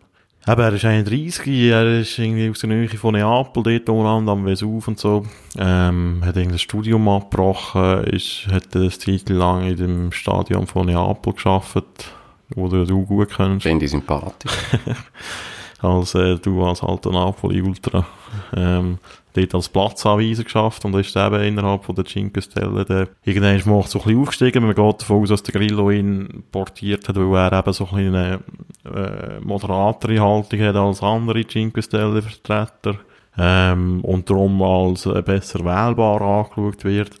eben, er ist 31, er ist irgendwie aus der Nähe von Neapel, dort unten am Vesuv und so. Ähm, hat irgendein Studium abgebrochen, ist, hat eine Zeit lang in dem Stadion von Neapel geschafft, wo du, du gut kennst. Finde ich sympathisch. als äh, du als alter Napoli Ultra. Ähm, dort als Platzanweiser geschafft und ist eben innerhalb von der Cinque Stelle der irgendwann mal so ein bisschen aufgestiegen. Man geht davon aus, dass der Grillo ihn portiert hat, weil er eben so ein eine äh, moderatere Haltung hat als andere Cinque Stelle Vertreter ähm, und darum als äh, besser wählbar angeschaut wird.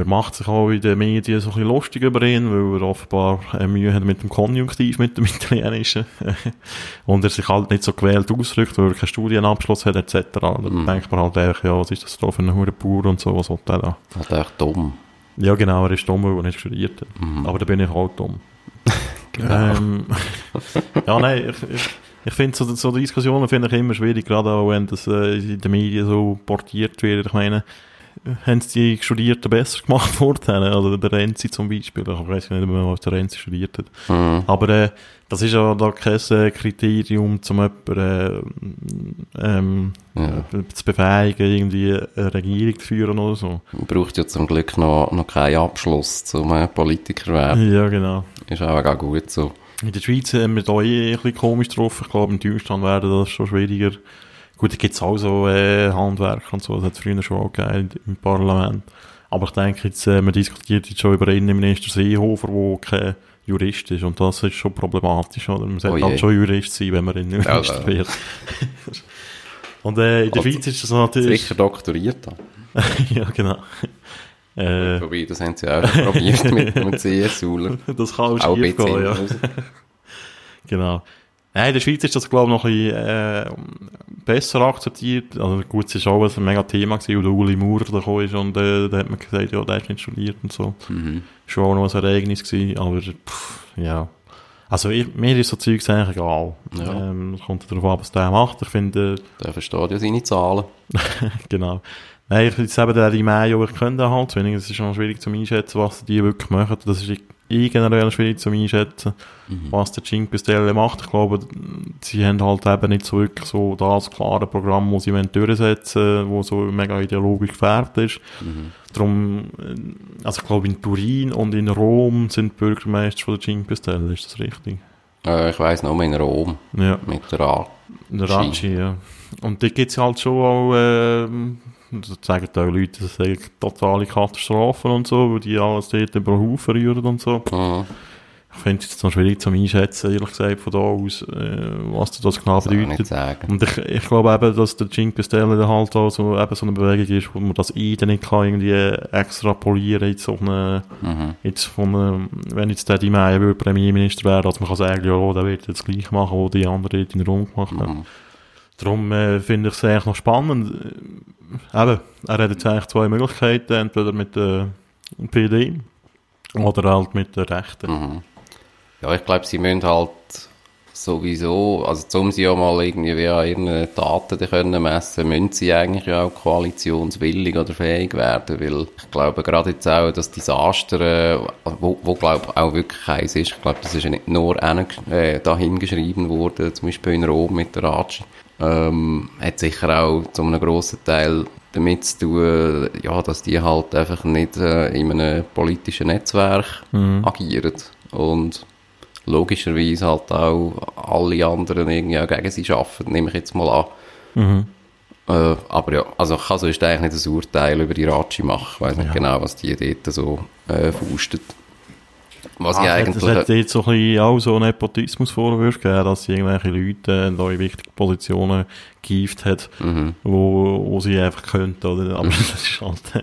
Man macht sich auch in den Medien so ein bisschen lustig über ihn, weil er offenbar äh, Mühe hat mit dem Konjunktiv, mit dem Italienischen. und er sich halt nicht so gewählt ausdrückt, weil er keinen Studienabschluss hat, etc. Da Mhm. denkt man halt einfach, ja, was ist das da für ein Hurenbauer und so, was hat der da? Halt echt dumm. Ja, genau, er ist dumm, weil er nicht studiert hat. Mhm. Aber da bin ich auch dumm. Genau. Ähm, ja, nein, ich, ich, ich finde so, so Diskussionen finde ich immer schwierig, gerade auch wenn das äh, in den Medien so portiert wird. Ich meine, haben die Studierten besser gemacht vorher? Also der Renzi zum Beispiel. Ich weiß nicht mehr, was der Renzi studiert hat. Mhm. Aber äh, das ist ja da kein äh, Kriterium, um jemanden äh, ähm, Ja. zu befähigen, irgendwie eine Regierung zu führen oder so. Man braucht ja zum Glück noch, noch keinen Abschluss zum äh, Politiker werden. Ja, genau. Ist auch, auch gut so. In der Schweiz haben wir da eh ein bisschen komisch drauf. Ich glaube, in Deutschland wäre das schon schwieriger. Gut, da gibt es auch so äh, Handwerker und so, das hat es früher schon auch gegeben im Parlament. Aber ich denke jetzt, äh, man diskutiert jetzt schon über Innenminister Seehofer, der kein Jurist ist. Und das ist schon problematisch, oder? Man sollte Oh halt schon Jurist sein, wenn man Innenminister Ja, ja. wird. und äh, in der Also, Schweiz ist das natürlich... Sicher doktoriert haben. ja, genau. Äh, Wobei, das haben sie auch probiert mit einem CSUler. das kann auch Auch schief gehen, ja. raus. Genau. Nein, in der Schweiz ist das, glaube ich, noch ein bisschen, äh, besser akzeptiert. Also gut, es ist auch ein mega Thema gewesen, weil der Uli Maurer da ist und äh, da hat man gesagt, ja, der ist nicht studiert und so. Mhm. Schon auch noch ein Ereignis gewesen, aber pff, ja. Also ich, mir ist so Zeugs eigentlich egal. Ja. Ähm, es kommt darauf an, was der macht. Ich finde, Der versteht ja seine Zahlen. genau. Nein, ich jetzt eben der die Mayo, ich könnte halt, es ist noch schwierig zu einschätzen, was die wirklich machen. Das ist eh generell schwierig zu einschätzen, was der Cinque Stelle macht. Ich glaube, sie haben halt eben nicht so wirklich so das klare Programm, das sie durchsetzen wollen, das so mega ideologisch gefärbt ist. Darum, äh, also ich glaube in Turin und in Rom sind Bürgermeister von der Cinque Stelle, ist das richtig? Äh, ich weiss noch, in Rom. Ja. Mit der A. Der Ratschi, ja. Und da gibt es halt schon auch, das sagen auch Leute, das sagen totale Katastrophen und so, weil die alles dort über den Haufen rühren und so. Mhm. Ich finde es jetzt noch schwierig zu einschätzen, ehrlich gesagt, von da aus, äh, was das genau nicht bedeutet. Und ich, ich glaube eben, dass der Cinque Stelle halt auch so, eben so eine Bewegung ist, wo man das I dann nicht kann irgendwie extrapolieren jetzt auf eine, Mhm. jetzt von einem, wenn jetzt der Di Premierminister wäre, dass man kann sagen, ja, der wird jetzt gleich machen, was die anderen dort in Rom gemacht haben. Mhm. Darum äh, finde ich es eigentlich noch spannend. Äh, eben, er hat jetzt eigentlich zwei Möglichkeiten, entweder mit der PD oder halt mit der Rechten. Mhm. Ja, ich glaube, sie müssen halt sowieso, also um sie ja mal irgendwie wie an ihren Taten die können messen, müssen sie eigentlich ja auch koalitionswillig oder fähig werden, weil ich glaube gerade jetzt auch das Desaster, äh, wo, wo glaube auch wirklich eins ist, ich glaube, das ist ja nicht nur hin, äh, dahin geschrieben worden, zum Beispiel in Rom mit der Raci, ähm, hat sicher auch zu einem grossen Teil damit zu tun, ja, dass die halt einfach nicht äh, in einem politischen Netzwerk agieren und logischerweise halt auch alle anderen irgendwie auch gegen sie arbeiten, nehme ich jetzt mal an. Mhm. Äh, aber ja, also ich kann sonst eigentlich nicht ein Urteil über die Ratschi machen. Ich weiss nicht Ja. genau, was die dort so äh, faustet. Was ich hat- eigentlich... Es hat jetzt so ein bisschen auch so Nepotismus-Vorwürfe gegeben, dass sie irgendwelche Leute äh, da in wichtige Positionen gehievt hat, Mhm. wo, wo sie einfach könnten, oder? Aber das ist halt, äh,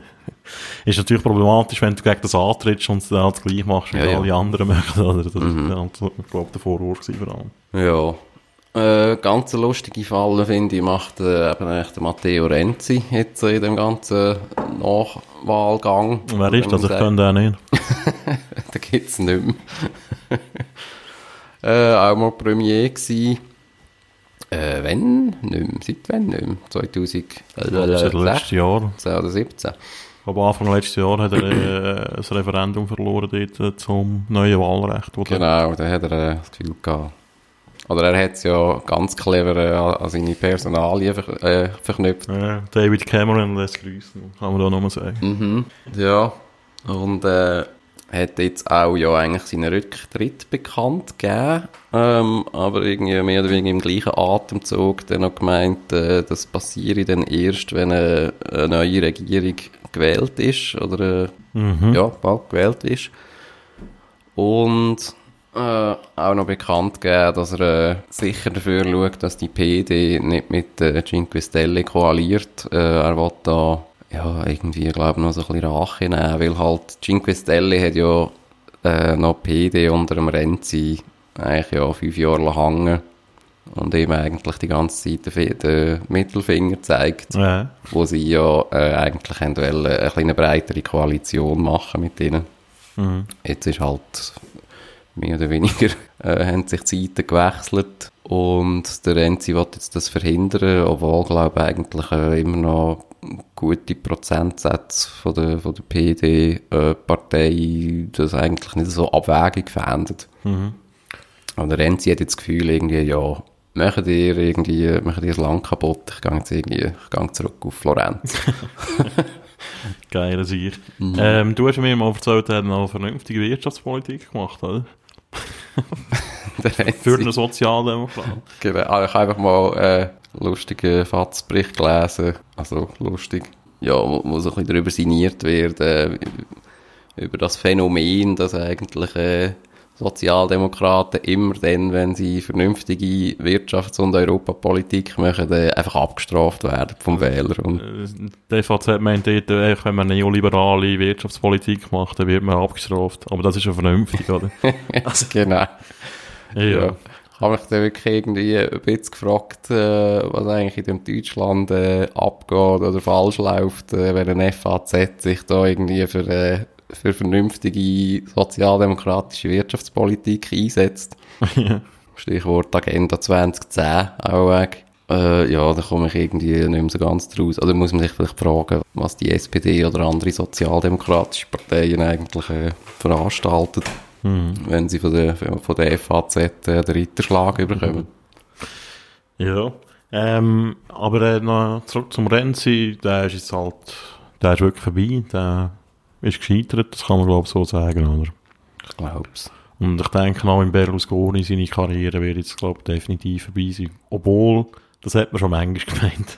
ist natürlich problematisch, wenn du gegen das antrittst und es dann halt gleich machst, wie Ja, ja. alle anderen machen, oder? Das Mhm. ist halt, glaube, der Vorwurf vor allem. Ja. Äh, ganz lustige Falle, finde ich, macht äh, eben echt Matteo Renzi jetzt in dem ganzen Nachwahlgang. Wer ist das? Ich könnte auch nicht. da gibt's nicht mehr. äh, auch mal Premier gsi. Äh, wenn? Nicht mehr. Seit wann nicht mehr? 2000, Seit letztes Jahr. 16 oder 17. Aber Anfang letztes Jahr hat er äh, ein Referendum verloren dort äh, zum neuen Wahlrecht. Wo der- Genau, da hat er äh, das Gefühl gehabt. Oder er hat es ja ganz clever äh, an seine Personalien ver äh, verknüpft. Äh, David Cameron lässt grüßen, kann man da nochmal sagen. Mhm. Ja. Und äh, hat jetzt auch ja eigentlich seinen Rücktritt bekannt gegeben, ähm, aber irgendwie mehr oder weniger im gleichen Atemzug dann noch gemeint, äh, das passiere dann erst, wenn eine, eine neue Regierung gewählt ist oder äh, Mhm. ja, bald gewählt ist. Und äh, auch noch bekannt gegeben, dass er äh, sicher dafür schaut, dass die PD nicht mit äh, Cinque Stelle koaliert. Äh, er will da ja, irgendwie, glaube noch so ein bisschen Rache nehmen, weil halt Cinque Stelle hat ja äh, noch PD unter dem Renzi eigentlich ja fünf Jahre lang hängen und ihm eigentlich die ganze Zeit den, Mittelfinger zeigt Ja. wo sie ja äh, eigentlich wollen, eine kleine breitere Koalition machen mit ihnen. Mhm. Jetzt ist halt mehr oder weniger, äh, haben sich die Zeiten gewechselt und der Renzi will jetzt das verhindern, obwohl, glaube ich, eigentlich äh, immer noch gute Prozentsätze von der, von der PD-Partei das eigentlich nicht so abwägig findet. Mhm. Und der Renzi hat jetzt das Gefühl, irgendwie, ja, machen ihr irgendwie, machen ihr das Land kaputt, ich gehe jetzt irgendwie, ich gehe zurück auf Florenz. Geiler Sieg. Mhm. Ähm, du hast mir mal erzählt, er hat noch vernünftige Wirtschaftspolitik gemacht, oder? Für einen Sozialdemokrat. Genau. Ah, Ich habe einfach mal äh, lustigen Fatzbericht gelesen. Also lustig. Ja, wo, wo so ein bisschen darüber sinniert wird, äh, über das Phänomen, dass eigentlich äh, Sozialdemokraten immer dann, wenn sie vernünftige Wirtschafts- und Europapolitik machen, äh, einfach abgestraft werden vom Wähler. Und Äh, Der FAZ meint dort, äh, wenn man eine neoliberale Wirtschaftspolitik macht, dann wird man abgestraft. Aber das ist ja vernünftig, oder? also, genau. ja. Ja. Ich habe mich dann wirklich irgendwie ein bisschen gefragt, äh, was eigentlich in dem Deutschland äh, abgeht oder falsch läuft, wenn ein FAZ sich da irgendwie für, für vernünftige sozialdemokratische Wirtschaftspolitik einsetzt. Ja. Stichwort Agenda 2010 auch. Äh, ja, da komme ich irgendwie nicht mehr so ganz draus. Oder muss man sich vielleicht fragen, was die SPD oder andere sozialdemokratische Parteien eigentlich äh, veranstalten, Mhm. wenn sie von der, von der FAZ äh, den Ritterschlag überkommen. Ja. Ähm, aber äh, noch zurück zum Renzi, der ist jetzt halt, der ist wirklich vorbei, der ist gescheitert, das kann man glaube ich so sagen, oder? Ich glaub's. Und ich denke auch in Berlusconi, seine Karriere wird jetzt glaube ich definitiv vorbei sein. Obwohl, das hat man schon manchmal gemeint.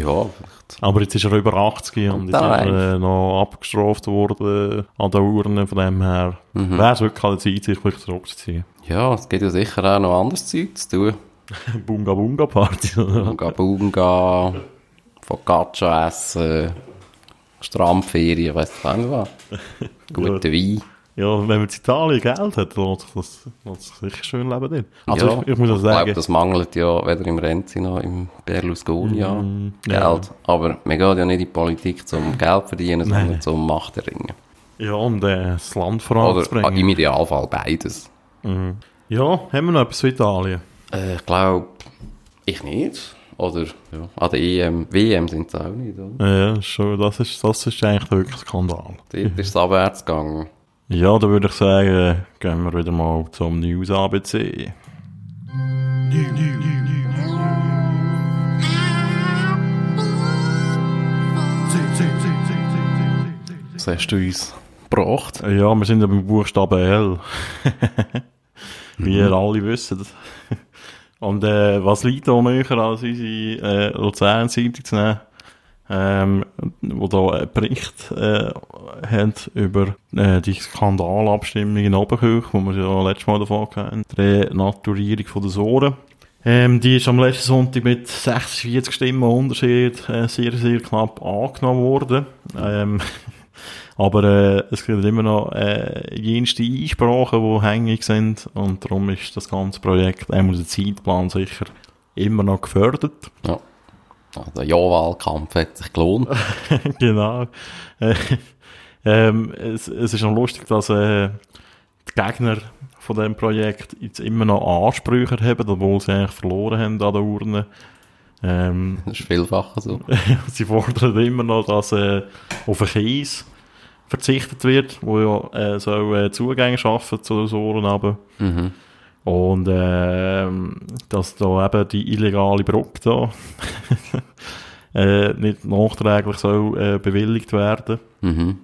Ja, vielleicht. Aber jetzt ist er über 80 und jetzt ist er äh, noch abgestraft worden an der Urne, von dem her Mhm. wäre es wirklich an der Zeit, sich wirklich zurückzuziehen. Ja, es gibt ja sicher auch noch anderes Zeug zu tun. Bunga Bunga Party, oder? Bunga Bunga, Focaccia essen, Strandferien, weiss ich auch nicht was. Guter Wein. Ja, wenn man in Italien Geld hat, dann lässt sich das sich sicher schön leben dort. Also ja, ich, ich muss auch ich glaube, sagen, das mangelt ja weder im Renzi noch im Berlusconi ja Mm, ja. Geld. Aber man geht ja nicht in die Politik zum Geld verdienen, sondern Nein. zum Macht erringen. ja, um äh, das Land Oder ah, voranzubringen. im Idealfall beides. Mhm. Ja, haben wir noch etwas zu Italien? Äh, ich glaube, ich nicht. Oder ja, an der EM, WM sind sie auch nicht, oder? Ja, schon, das, ist, das ist eigentlich wirklich Skandal. Dort ist es abwärts gegangen. Ja, da würde ich sagen, gehen wir wieder mal zum News ABC. Was hast du uns gebracht? Ja, wir sind ja beim Buchstaben L. Wie ihr alle wisst. Und äh, was liegt da näher als unsere äh, Luzern-Zeitung zu nehmen? Ähm, wo da einen Bericht äh, hat über äh, die Skandalabstimmung in Oberkirch, wo wir ja letztes Mal davon hatten, die Renaturierung von der Sohren. Ähm, die ist am letzten Sonntag mit 46 Stimmen Unterschied sehr, sehr knapp angenommen worden. Ähm, aber äh, es gibt immer noch äh, jenste Einsprachen, die hängig sind und darum ist das ganze Projekt, einmal der Zeitplan sicher, immer noch gefördert. Ja. Der Ja-Wahlkampf hat sich gelohnt. genau. Äh, ähm, es, es ist noch lustig, dass äh, die Gegner von dem Projekt jetzt immer noch Ansprüche haben, obwohl sie eigentlich verloren haben an der Urne. Ähm, Das ist vielfach so. sie fordern immer noch, dass äh, auf einen Kies verzichtet wird, wo ja äh, so äh, Zugänge schaffen zu den Sohren aber Mhm. und ähm, dass da eben die illegale Brücke da äh, nicht nachträglich soll äh, bewilligt werden. Mhm.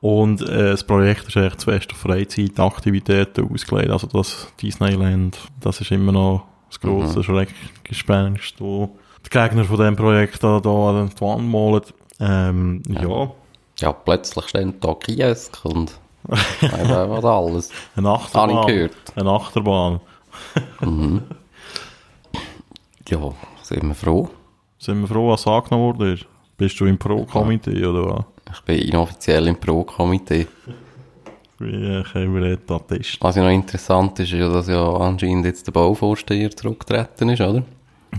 Und äh, das Projekt ist echt zuerst auf Freizeitaktivitäten ausgelegt. Also das Disneyland, das ist immer noch das grosse Mhm. Schreckgespenst, wo die Gegner von diesem Projekt da, da an die Wand malen. Ähm, ja. Ja, plötzlich stehen da Kiosk und was alles. eine Habe Achterbahn. ich gehört. Eine Achterbahn. Ja, sind wir froh. Sind wir froh, was angenommen wurde? Bist du im Pro-Komitee oder was? Ich bin inoffiziell im Pro-Komitee. Wie äh, können wir da testen? Was ja noch interessant ist, ist ja, dass ja anscheinend jetzt der Bauvorsteher zurückgetreten ist, oder?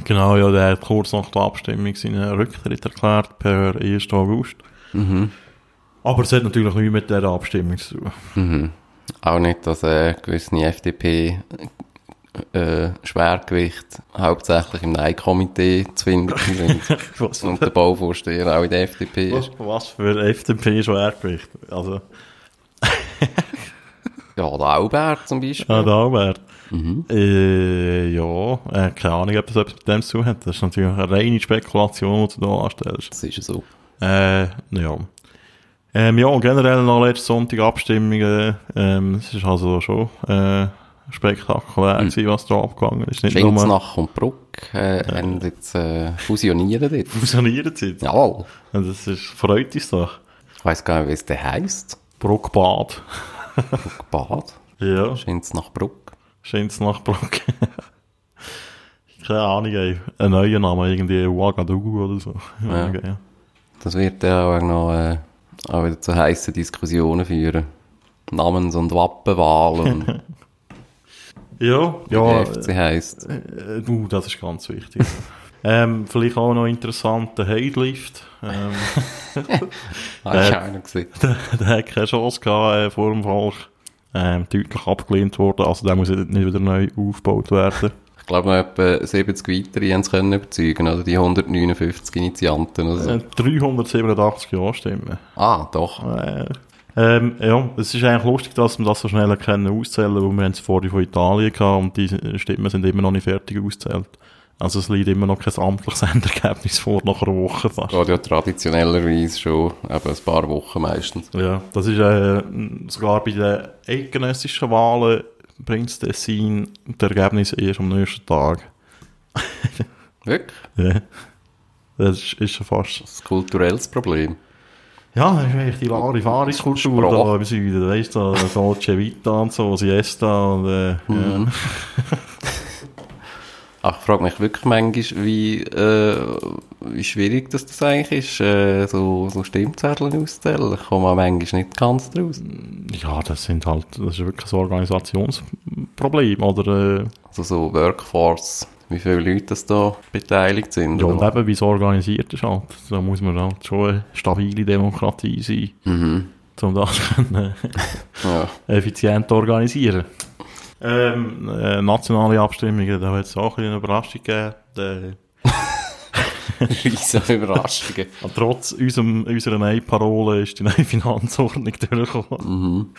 Genau, ja, der hat kurz nach der Abstimmung seinen Rücktritt erklärt, per 1. August. Aber es hat natürlich nichts mit dieser Abstimmung zu tun. Auch nicht, dass äh, gewisse FDP äh, Schwergewicht hauptsächlich im Nein-Komitee zu finden sind. Was, und der Bauvorsteher auch in der FDP was, ist. was für FDP-Schwergewicht? Also, Ja, der Albert zum Beispiel. ja, da wäre. Äh, ja, äh, keine Ahnung, ob das etwas mit dem zu tun hat. Das ist natürlich eine reine Spekulation, die du da anstellst. Das ist ja so. Äh, ja. Ähm, ja, und generell noch letzten Sonntag Abstimmungen. Ähm, es ist also schon äh, spektakulär, gewesen, was da abgegangen ist. Nicht nur Schinznach und Bruck äh, haben jetzt äh, fusioniert dort. fusioniert sind. Jawohl. Und das ist, freut uns doch. Ich weiss gar nicht, wie es denn heisst. Bruckbad. Bad. Ja, Schinznach Bruck. schönes nach Bruck. Keine Ahnung, ey. Ein neuer Name, irgendwie Ouagadougou oder so. Ja. Okay. Das wird ja auch noch äh, auch wieder zu heissen Diskussionen führen. Namens- und Wappenwahlen, Ja, wie ja. der FC heisst. Äh, du, das ist ganz wichtig. ähm, vielleicht auch noch interessant, der Heidlift. Ähm, Habe ich auch noch gesehen. der, der hat keine Chance gehabt äh, vor dem Volk. Ähm, deutlich abgelehnt worden, also der muss nicht wieder neu aufgebaut werden. Ich glaube, noch etwa 70 weitere haben es können überzeugen, oder die 159 Initianten oder so. Äh, 387 Ja-Stimmen. Ah, doch. Äh, ähm, ja, es ist eigentlich lustig, dass wir das so schnell können auszählen, weil wir haben es vorher von Italien gehabt und die Stimmen sind immer noch nicht fertig auszählt. Also es liegt immer noch kein amtliches Endergebnis vor, nach einer Woche fast. Geht ja traditionellerweise schon eben ein paar Wochen meistens. Ja, das ist äh, sogar bei den eidgenössischen Wahlen bringt das Tessin das Ergebnis erst am nächsten Tag. Wirklich? Ja. Das ist, ist schon fast... Das ist ein kulturelles Problem. Ja, das ist eigentlich die Larifari-Kultur da Sprache. im Süden. Weißt du, da Dolce Vita und so, Siesta und äh, ja. Ach, ich frage mich wirklich manchmal, wie, äh, wie schwierig das, das eigentlich ist, äh, so, so Stimmzettel auszuzählen. Ich komme manchmal nicht ganz draus. Ja, das sind halt, das ist wirklich ein Organisationsproblem, oder? Äh, Also so Workforce, wie viele Leute das da beteiligt sind. ja, und oder? eben, wie es organisiert ist halt. Da muss man halt schon eine stabile Demokratie sein, Mhm. um das können, Ja. äh, effizient organisieren. Ähm, äh, nationale Abstimmungen, da hat es auch ein bisschen eine Überraschung gegeben. Riesen Überraschungen. trotz unserem, unserer Nein-Parole ist die neue Finanzordnung durchgekommen.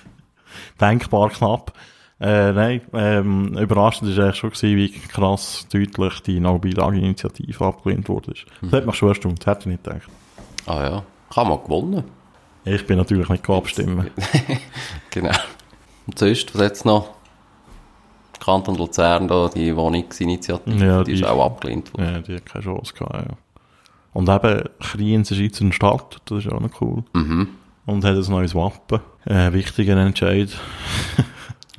Denkbar knapp. Äh, nein, ähm, überraschend war eigentlich schon, gewesen, wie krass deutlich die No-Beilage-Initiative abgelehnt wurde. Das hat mich schon erstaunt, das hätte ich nicht gedacht. Ah ja, kann man gewonnen. Ich bin natürlich nicht abstimmen. Genau. Und sonst, was jetzt noch? Kanton Luzern, da, die Wohnungsinitiative, Ja, die, die- ist auch abgelehnt worden. Ja, die hat keine Chance gehabt, ja. Und eben, Kriens ist jetzt eine Stadt, das ist auch noch cool. Mhm. Und hat ein neues Wappen. Äh, wichtiger Entscheid.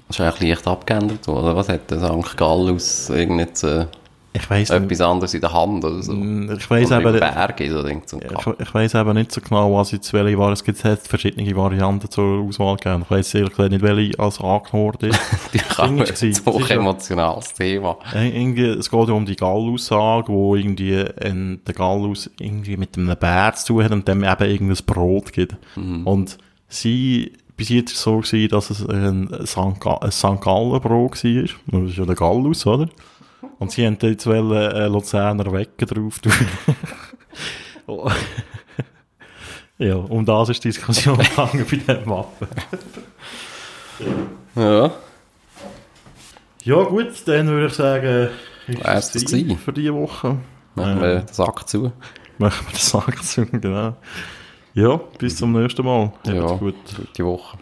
Das ist eigentlich leicht abgeändert worden. oder? Was hat der St. Gallus äh, Ich weiss nicht, etwas anderes in der Hand oder so? ich weiss oder eben, nicht- Berge, so denkt so. ich, ich weiss eben nicht so genau, was jetzt welche war. Es gibt jetzt verschiedene Varianten zur Auswahl gegeben. Ich weiss ehrlich gesagt nicht, welche als angenommen ist. Die kann Ding das ist hoch emotionales Thema. Irgendwie, es geht ja um die Gallaussage, wo irgendwie ein, der Gallus irgendwie mit einem Bär zu tun hat und dem eben irgendein Brot gibt. Und sie, bis jetzt ist es so gewesen, dass es ein St. Ga- ein St. Gallen Brot war. Das ist ja der Gallus, oder? Und sie haben jetzt wollen, äh, Luzerner Wecken drauf tun. Oh. ja, um das ist die Diskussion gegangen bei diesem Wappen. Ja. Ja gut, dann würde ich sagen, ist Wär's das gewesen für diese Woche. Machen wir den Sack zu. Machen wir den Sack zu, genau. Ja, bis zum nächsten Mal. Ja. Gut. Gute Woche.